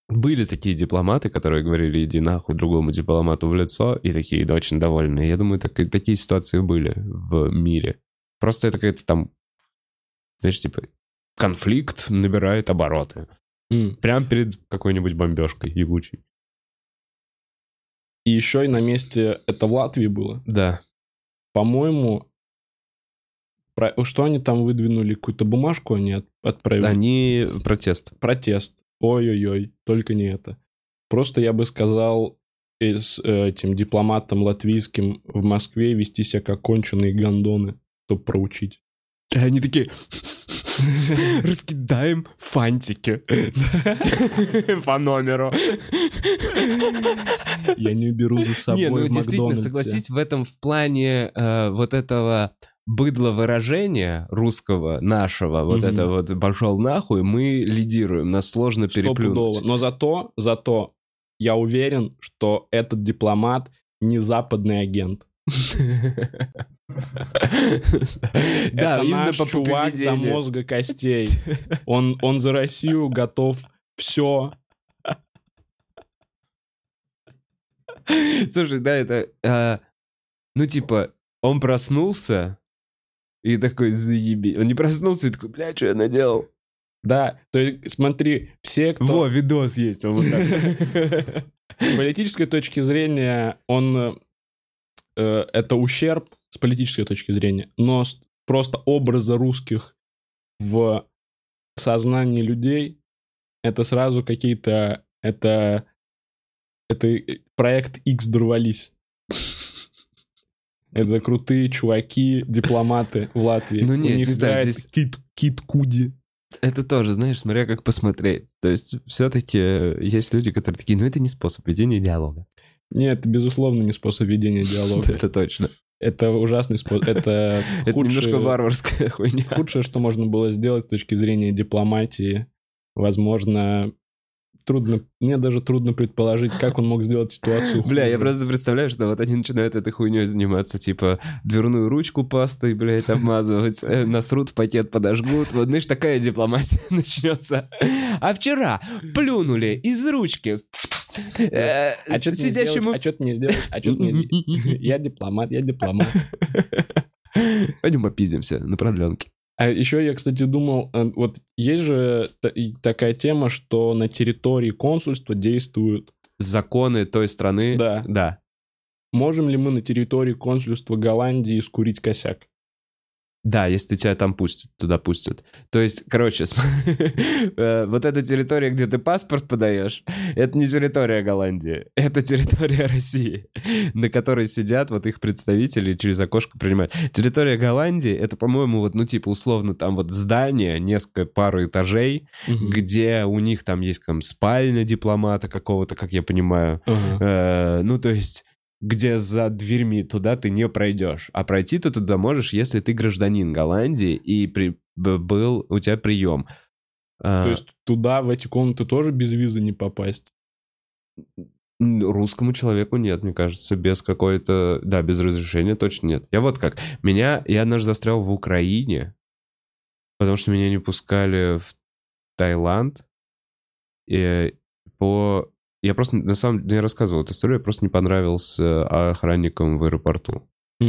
были такие дипломаты, которые говорили, иди нахуй другому дипломату в лицо, и такие, да, очень довольные. Я думаю, так- такие ситуации были в мире. Просто это какая-то там, знаешь, типа, конфликт набирает обороты. М. Прямо перед какой-нибудь бомбежкой ебучей. И еще и на месте, это в Латвии было. Да. По-моему, что они там выдвинули? Какую-то бумажку они от- отправили? Они протест. Протест. Ой-ой-ой, только не это. Просто я бы сказал э, с э, этим дипломатом латвийским в Москве вести себя как конченые гондоны, чтобы проучить. И они такие, раскидаем фантики по номеру. Я не беру за собой Не, ну действительно, согласись, в этом в плане э, вот этого быдло выражения русского, нашего, вот Мгм. это вот пошел нахуй, мы лидируем, нас сложно переплюнуть. Но зато, зато я уверен, что этот дипломат не западный агент. Да, именно по чувак до мозга костей. Он, он за Россию готов все. Слушай, да, это... э, ну, типа, он проснулся и такой, заеби. Он не проснулся и такой, бля, что я наделал? Да, то есть смотри, все, кто Во, видос есть. Он вот так. с политической точки зрения, он э, это ущерб с политической точки зрения, но с- просто образа русских в сознании людей это сразу какие-то это это проект X дорвались. Это крутые чуваки, дипломаты в Латвии. Ну, У нет, них не знаю, здесь- Кит, Кит Куди. Это тоже, знаешь, смотря как посмотреть. То есть все-таки есть люди, которые такие, ну это не способ ведения диалога. Нет, это, безусловно, не способ ведения диалога. Это точно. Это ужасный способ. Это Это худшее, немножко варварская хуйня. худшее, что можно было сделать с точки зрения дипломатии. Возможно, трудно... Мне даже трудно предположить, как он мог сделать ситуацию Бля, я хуже. просто представляю, что вот они начинают этой хуйней заниматься, типа, дверную ручку пастой, блядь, обмазывать, э, насрут в пакет подожгут. Вот, знаешь, такая дипломатия начнется. А вчера плюнули из ручки Э, А что ты не сделаешь? А что ты не сделаешь? А что ты не сделаешь? Я дипломат, я дипломат. Пойдем попиздимся на продленке. А еще я, кстати, думал, э, вот есть же такая тема, что на территории консульства действуют. Законы той страны... Да. Да. Можем ли мы на территории консульства Голландии скурить косяк? Да, если тебя там пустят, туда пустят. То есть, короче, э, вот эта территория, где ты паспорт подаешь, это не территория Голландии, это территория России, на которой сидят вот их представители через окошко принимают. Территория Голландии, это, по-моему, вот, ну, типа, условно, там вот здание, несколько, пару этажей, где у них там есть там спальня дипломата какого-то, как я понимаю. Э, ну, то есть, где за дверьми туда ты не пройдешь. А пройти ты туда можешь, если ты гражданин Голландии и при- был у тебя прием. А, То есть туда, в эти комнаты тоже без визы не попасть? русскому человеку нет, мне кажется, без какой-то... Да, без разрешения точно нет. Я вот как. Меня... Я однажды застрял в Украине, потому что меня не пускали в Таиланд. И по... Я просто, на самом деле, я рассказывал эту историю, я просто не понравился охранникам в аэропорту.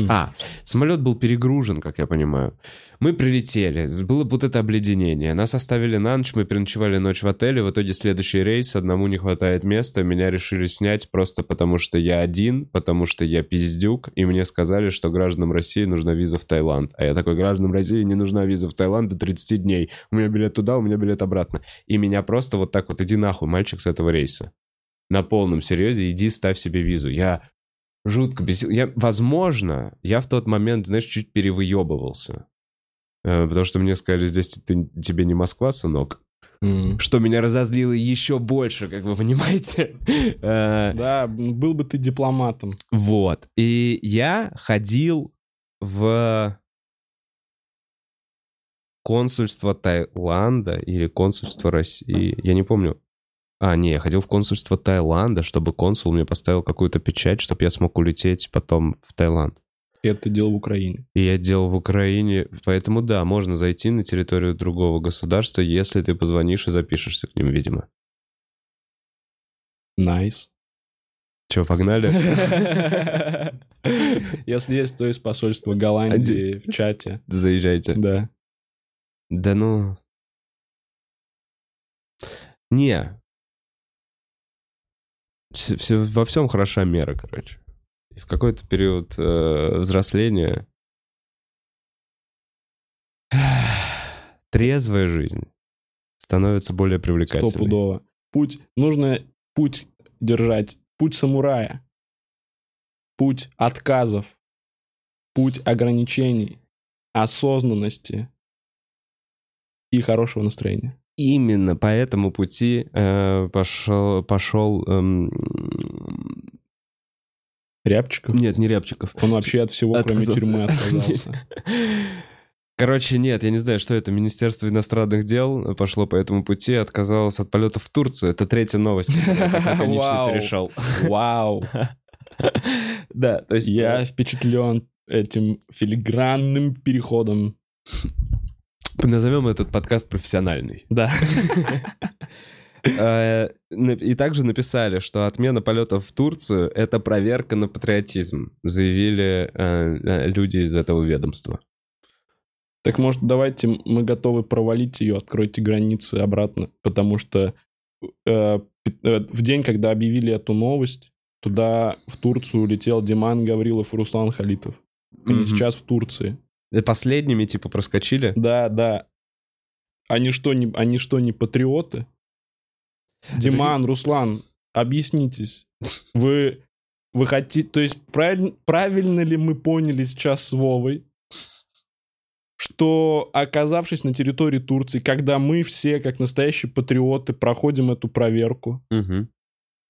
А, самолет был перегружен, как я понимаю. Мы прилетели, было вот это обледенение. Нас оставили на ночь, мы переночевали ночь в отеле. В итоге следующий рейс, одному не хватает места. Меня решили снять просто потому, что я один, потому что я пиздюк. И мне сказали, что гражданам России нужна виза в Таиланд. А я такой, гражданам России не нужна виза в Таиланд до 30 дней. У меня билет туда, у меня билет обратно. И меня просто вот так вот, иди нахуй, мальчик с этого рейса. На полном серьезе, иди ставь себе визу. Я жутко бесил. Я, возможно, я в тот момент, знаешь, чуть перевыебывался. Э, Потому что мне сказали, здесь ты, тебе не Москва, сынок. М. Что меня разозлило еще больше, как вы понимаете. Э, Да, был бы ты дипломатом. Вот. И я ходил в консульство Таиланда или консульство России. Я не помню. А, не, я ходил в консульство Таиланда, чтобы консул мне поставил какую-то печать, чтобы я смог улететь потом в Таиланд. И это делал в Украине. И я делал в Украине, поэтому да, можно зайти на территорию другого государства, если ты позвонишь и запишешься к ним, видимо. Nice. Че, погнали? Если есть, то из посольства Голландии в чате. Заезжайте. Да. Да ну... Не. Все, все- во всем хороша мера, короче. И в какой-то период э, взросления трезвая жизнь становится более привлекательной. Стопудово. Путь, нужно путь держать, путь самурая, путь отказов, путь ограничений, осознанности и хорошего настроения. Именно по этому пути э, пошел, пошел эм, Рябчиков? нет, не Рябчиков. Он вообще от всего, кроме Отказался. тюрьмы, отказался. Короче, нет, я не знаю, что это. Министерство иностранных дел пошло по этому пути, отказалось от полетов в Турцию. Это третья новость, которую я перешел. Вау. Да, то есть Я впечатлен этим филигранным переходом. Назовем этот подкаст профессиональный. Да. Э, И также написали, что отмена полетов в Турцию — это проверка на патриотизм, заявили э, э, люди из этого ведомства. Так может, давайте мы готовы провалить ее, откройте границы обратно, потому что э, в день, когда объявили эту новость, туда в Турцию улетел Диман Гаврилов и Руслан Халитов. Они Мгм. сейчас в Турции. Последними, типа, проскочили. Да, да. Они что, не, они что, не патриоты? Диман, Руслан, объяснитесь. Вы, вы хотите... То есть правиль- правильно ли мы поняли сейчас с Вовой, что, оказавшись на территории Турции, когда мы все, как настоящие патриоты, проходим эту проверку, Мгм.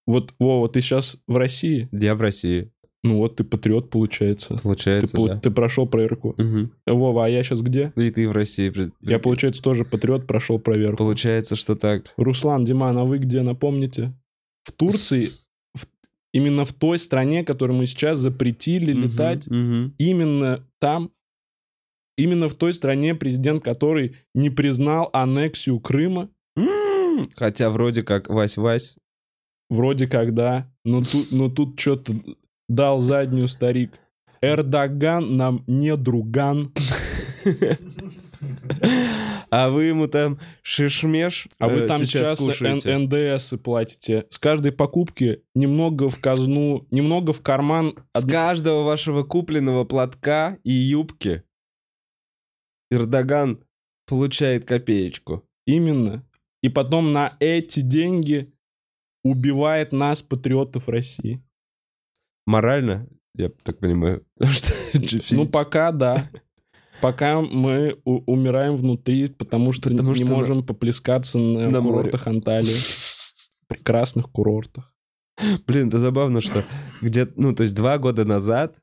вот, Вова, ты сейчас в России? Я в России, Ну вот ты патриот, получается. Ты, получается, пол- да. ты прошел проверку. Мгм. Вова, а я сейчас где? И ты в России. Я, получается, тоже патриот, прошел проверку. Получается, что так. Руслан, Диман, а вы где, напомните? В Турции, в- именно в той стране, которую мы сейчас запретили Мгм, летать, мгм. именно там, именно в той стране президент, который не признал аннексию Крыма, М, Хотя вроде как Вась-Вась Вроде как, да. Но тут, но тут что-то дал заднюю старик. Эрдоган нам не друган. А вы ему там шишмеш А вы э, там сейчас? Н- НДС платите. С каждой покупки немного в казну, немного в карман. С каждого вашего купленного платка и юбки Эрдоган получает копеечку. Именно. И потом на эти деньги убивает нас, патриотов России. Морально, я так понимаю, Ну, пока да. Пока мы умираем внутри, потому что Потому не что на- можем поплескаться на, на море. курортах Анталии. Прекрасных курортах. Блин, это забавно, что где ну, то есть два года назад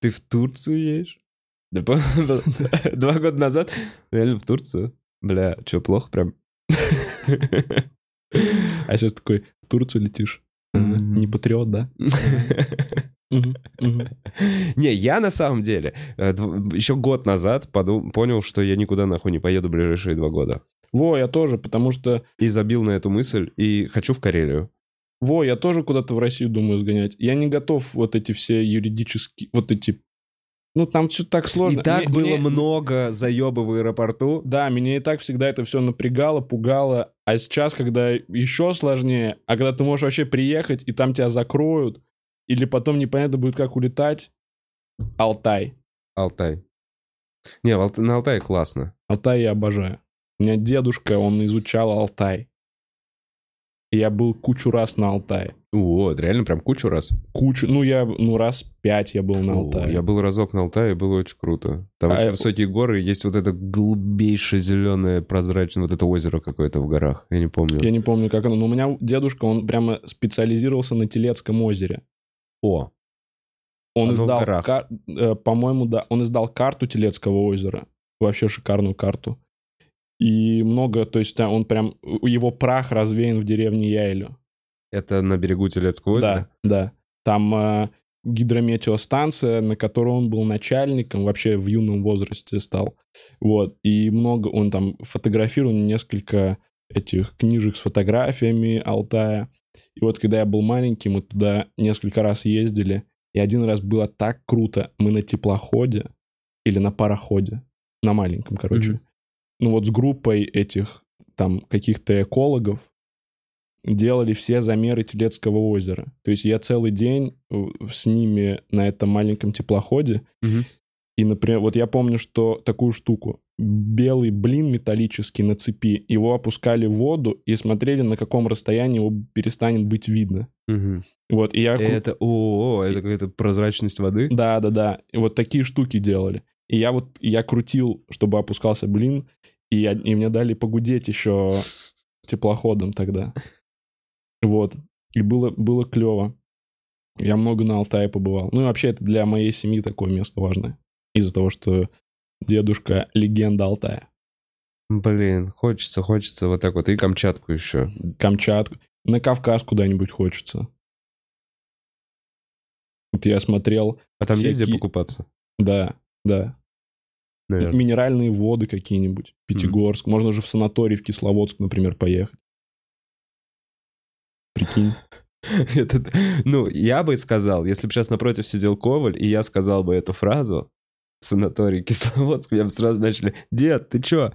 ты в Турцию едешь? Два года назад реально в Турцию. Бля, что, плохо прям? А сейчас такой, в Турцию летишь. Не патриот, да? Не, я на самом деле э, еще год назад понял, что я никуда нахуй не поеду ближайшие два года. Во, я тоже, потому что... И забил на эту мысль, и хочу в Карелию. Во, я тоже куда-то в Россию думаю сгонять. Я не готов вот эти все юридические... Вот эти... Ну, там все так сложно. И так Мне- было мне- много заеба в аэропорту. Да, меня и так всегда это все напрягало, пугало. А сейчас, когда еще сложнее, а когда ты можешь вообще приехать, и там тебя закроют, или потом непонятно будет, как улетать, Алтай. Алтай. Не, на Алтае классно. Алтай я обожаю. У меня дедушка, он изучал Алтай. Я был кучу раз на Алтае. О, это реально прям кучу раз. Кучу, ну я, ну раз пять я был на О, Алтае. Я был разок на Алтае, было очень круто. Там А очень я- высокие горы, есть вот это голубейшее зеленое прозрачное вот это озеро какое-то в горах. Я не помню. Я не помню, как оно, но у меня дедушка, он прямо специализировался на Телецком озере. О, Он Оно издал, кар- э, по-моему, да, он издал карту Телецкого озера. Вообще шикарную карту. И много, то есть он прям, его прах развеян в деревне Яйлю. Это на берегу Телецкого озера? Да, да. Там э, гидрометеостанция, на которой он был начальником, вообще в юном возрасте стал. Вот. И много, он там фотографировал несколько этих книжек с фотографиями Алтая. И вот когда я был маленький, мы туда несколько раз ездили. И один раз было так круто. Мы на теплоходе или на пароходе, на маленьком, короче. Мгм. Ну вот с группой этих там каких-то экологов делали все замеры Телецкого озера. То есть я целый день э, с ними на этом маленьком теплоходе. Мгм. И, например, вот я помню, что такую штуку. Белый блин металлический на цепи. Его опускали в воду и смотрели, на каком расстоянии его перестанет быть видно. Мгм. Вот, и я... Это, о, это какая-то прозрачность воды? Да, да, да. И вот такие штуки делали. И я вот, я крутил, чтобы опускался блин, и, я- и мне дали погудеть еще теплоходом тогда. Вот. И было, было клево. Я много на Алтае побывал. Ну и вообще это для моей семьи такое место важное. Из-за того, что дедушка легенда Алтая. Блин, хочется, хочется вот так вот. И Камчатку еще. Камчатку. На Кавказ куда-нибудь хочется. Вот я смотрел, А там есть где Всякие- покупаться? да, да. Наверное. Минеральные воды какие-нибудь. Пятигорск. Можно же в санаторий в Кисловодск, например, поехать. Прикинь. Этот- ну, я бы сказал, если бы сейчас напротив сидел Коваль, и я сказал бы эту фразу в санатории Кисловодск, меня бы сразу начали, дед, ты чё?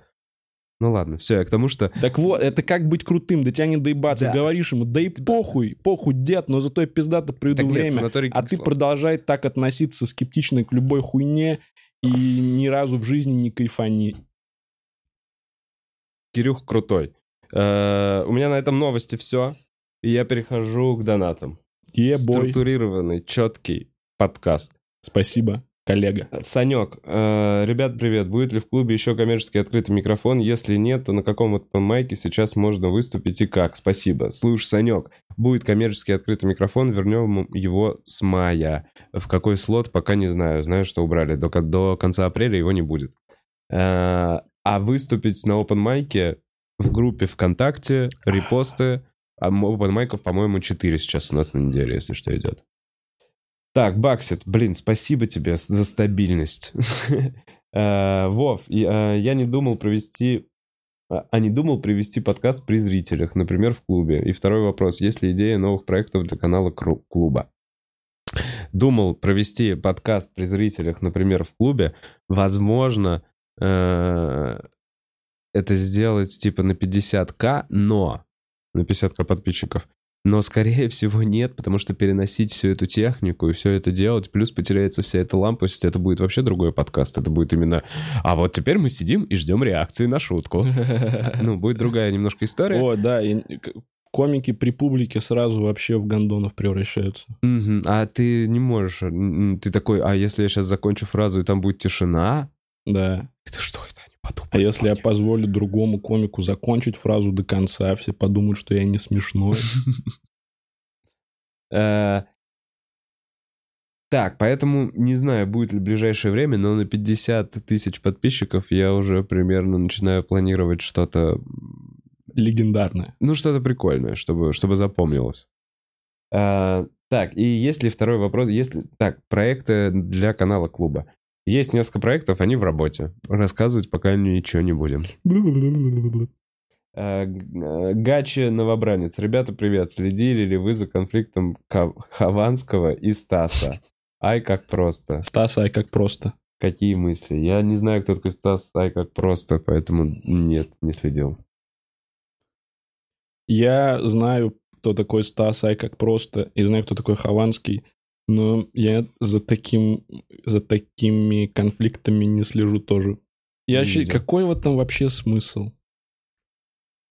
Ну ладно, все, я к тому, что... Так вот, это как быть крутым, да тебя не доебаться. Да. Говоришь ему, да и похуй, похуй, дед, но зато я пиздато приведу Так нет, время. санаторий А ты продолжай так относиться скептично к любой хуйне и ни разу в жизни не кайфани. Кирюх крутой. Э, У меня на этом новости все, и я перехожу к донатам. Е-бой. Структурированный, четкий подкаст. Спасибо, коллега. Санек, э, ребят, привет. Будет ли в клубе еще коммерческий открытый микрофон? Если нет, то на каком майке сейчас можно выступить и как? Спасибо. Слушай, Санек, будет коммерческий открытый микрофон, вернем его с мая. В какой слот, пока не знаю. Знаю, что убрали. До, до конца апреля его не будет. Э, а выступить на open майке в группе ВКонтакте, репосты. А майков, по-моему, 4 сейчас у нас на неделе, если что, идет. Так, Баксит, блин, спасибо тебе за стабильность. Э, Вов, э, я не думал провести а, а не думал привести подкаст при зрителях, например, в клубе? И второй вопрос. Есть ли идея новых проектов для канала клуба? Думал провести подкаст при зрителях, например, в клубе. Возможно, э, это сделать типа на 50к, но на 50к подписчиков. Но, скорее всего, нет, потому что переносить всю эту технику и все это делать, плюс потеряется вся эта ламповость, это будет вообще другой подкаст. Это будет именно... А вот теперь мы сидим и ждем реакции на шутку. Ну, будет другая немножко история. О, да, и комики при публике сразу вообще в гондонов превращаются. А ты не можешь... Ты такой, а если я сейчас закончу фразу, и там будет тишина? Да. Это что это? А если я позволю другому комику закончить фразу до конца, все подумают, что я не смешной. Э, так, поэтому не знаю, будет ли в ближайшее время, но на 50 тысяч подписчиков я уже примерно начинаю планировать что-то... Легендарное. Ну, что-то прикольное, чтобы, чтобы запомнилось. А, так, и есть ли второй вопрос? Есть Так, проекты для канала клуба. Есть несколько проектов, они в работе. Рассказывать пока ничего не будем. Э, э, Гачи Новобранец. Ребята, привет. Следили ли вы за конфликтом Хованского и Стаса? Ай, как просто. Стас, ай, как просто. Какие мысли? Я не знаю, кто такой Стас, ай, как просто, поэтому нет, не следил. Я знаю, кто такой Стас, ай, как просто, и знаю, кто такой Хованский. Но я за таким, за такими конфликтами не слежу тоже. Я вообще, какой в этом вообще смысл?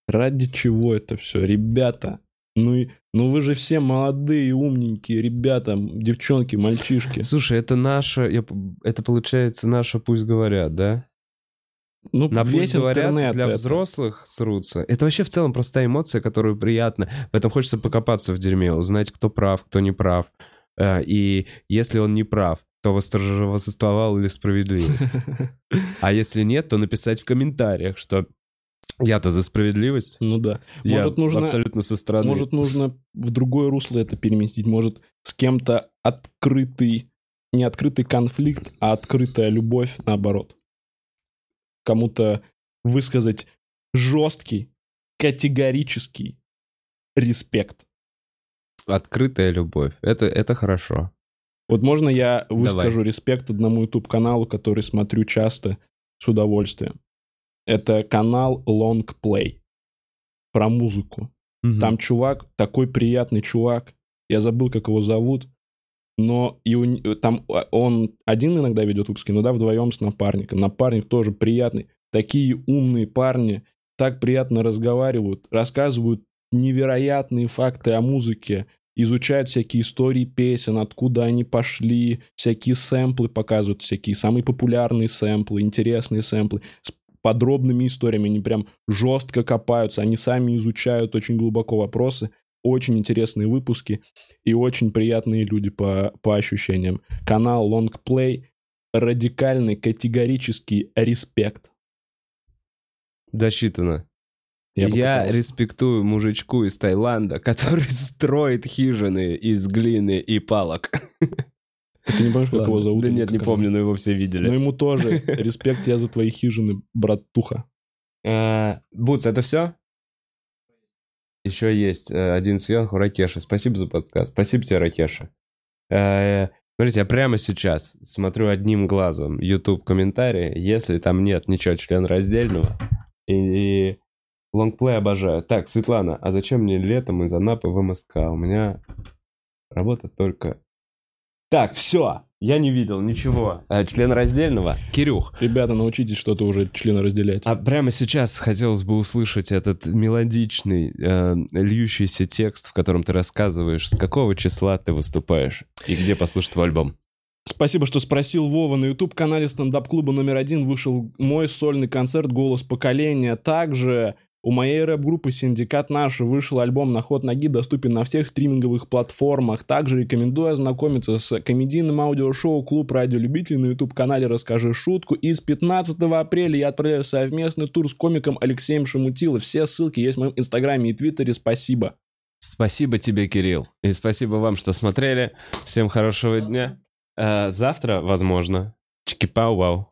Ради чего это все? Ребята, ну, и, ну вы же все молодые, умненькие ребята, девчонки, мальчишки. Слушай, это наша, это получается наша, пусть говорят, да? Ну, на весь говорят, интернет для это. взрослых срутся. Это вообще в целом простая эмоция, которую приятно. В этом хочется покопаться в дерьме, узнать, кто прав, кто не прав. Э, и если он не прав, то восторжествовала ли справедливость? А если нет, то написать в комментариях, что я-то за справедливость. Ну да. Я может, нужно, абсолютно со стороны. Может, нужно в другое русло это переместить. Может, с кем-то открытый, не открытый конфликт, а открытая любовь, наоборот. Кому-то высказать жесткий, категорический респект открытая любовь. Это, это хорошо. Вот можно я выскажу Давай. респект одному YouTube-каналу, который смотрю часто с удовольствием. Это канал Long Play про музыку. Угу. Там чувак, такой приятный чувак, я забыл, как его зовут, но и у, там а, он один иногда ведет выпуски, но да, вдвоем с напарником. Напарник тоже приятный. Такие умные парни, так приятно разговаривают, рассказывают невероятные факты о музыке, изучают всякие истории песен, откуда они пошли, всякие сэмплы показывают, всякие самые популярные сэмплы, интересные сэмплы с подробными историями, они прям жестко копаются, они сами изучают очень глубоко вопросы, очень интересные выпуски и очень приятные люди по, по ощущениям. Канал Long Play, радикальный, категорический респект. Досчитано. Я, я респектую мужичку из Таиланда, который строит хижины из глины и палок. Ты не помнишь, как Ладно. его зовут? Да нет, не помню, но его все видели. Но ему тоже. Респект я за твои хижины, братуха. А, Буц, это все? Еще есть э, один сверху, Ракеша. Спасибо за подсказ. Спасибо тебе, Ракеша. Э, смотрите, я прямо сейчас смотрю одним глазом YouTube комментарии. Если там нет ничего члена раздельного и Лонгплей обожаю. Так, Светлана, а зачем мне летом из Анапы в МСК? У меня работа только... Так, все, я не видел ничего. А, член раздельного. Кирюх. Ребята, научитесь что-то уже члена разделять. А прямо сейчас хотелось бы услышать этот мелодичный, э, льющийся текст, в котором ты рассказываешь, с какого числа ты выступаешь и где послушать твой альбом. Спасибо, что спросил Вова. На YouTube-канале стендап-клуба номер один вышел мой сольный концерт «Голос поколения». Также у моей рэп-группы «Синдикат Наши» вышел альбом «На ход ноги», доступен на всех стриминговых платформах. Также рекомендую ознакомиться с комедийным аудиошоу «Клуб радиолюбителей» на YouTube-канале «Расскажи шутку». И с 15 апреля я отправляю совместный тур с комиком Алексеем Шамутило. Все ссылки есть в моем инстаграме и твиттере. Спасибо. Спасибо тебе, Кирилл. И спасибо вам, что смотрели. Всем хорошего дня. А, завтра, возможно. Чики-пау-вау.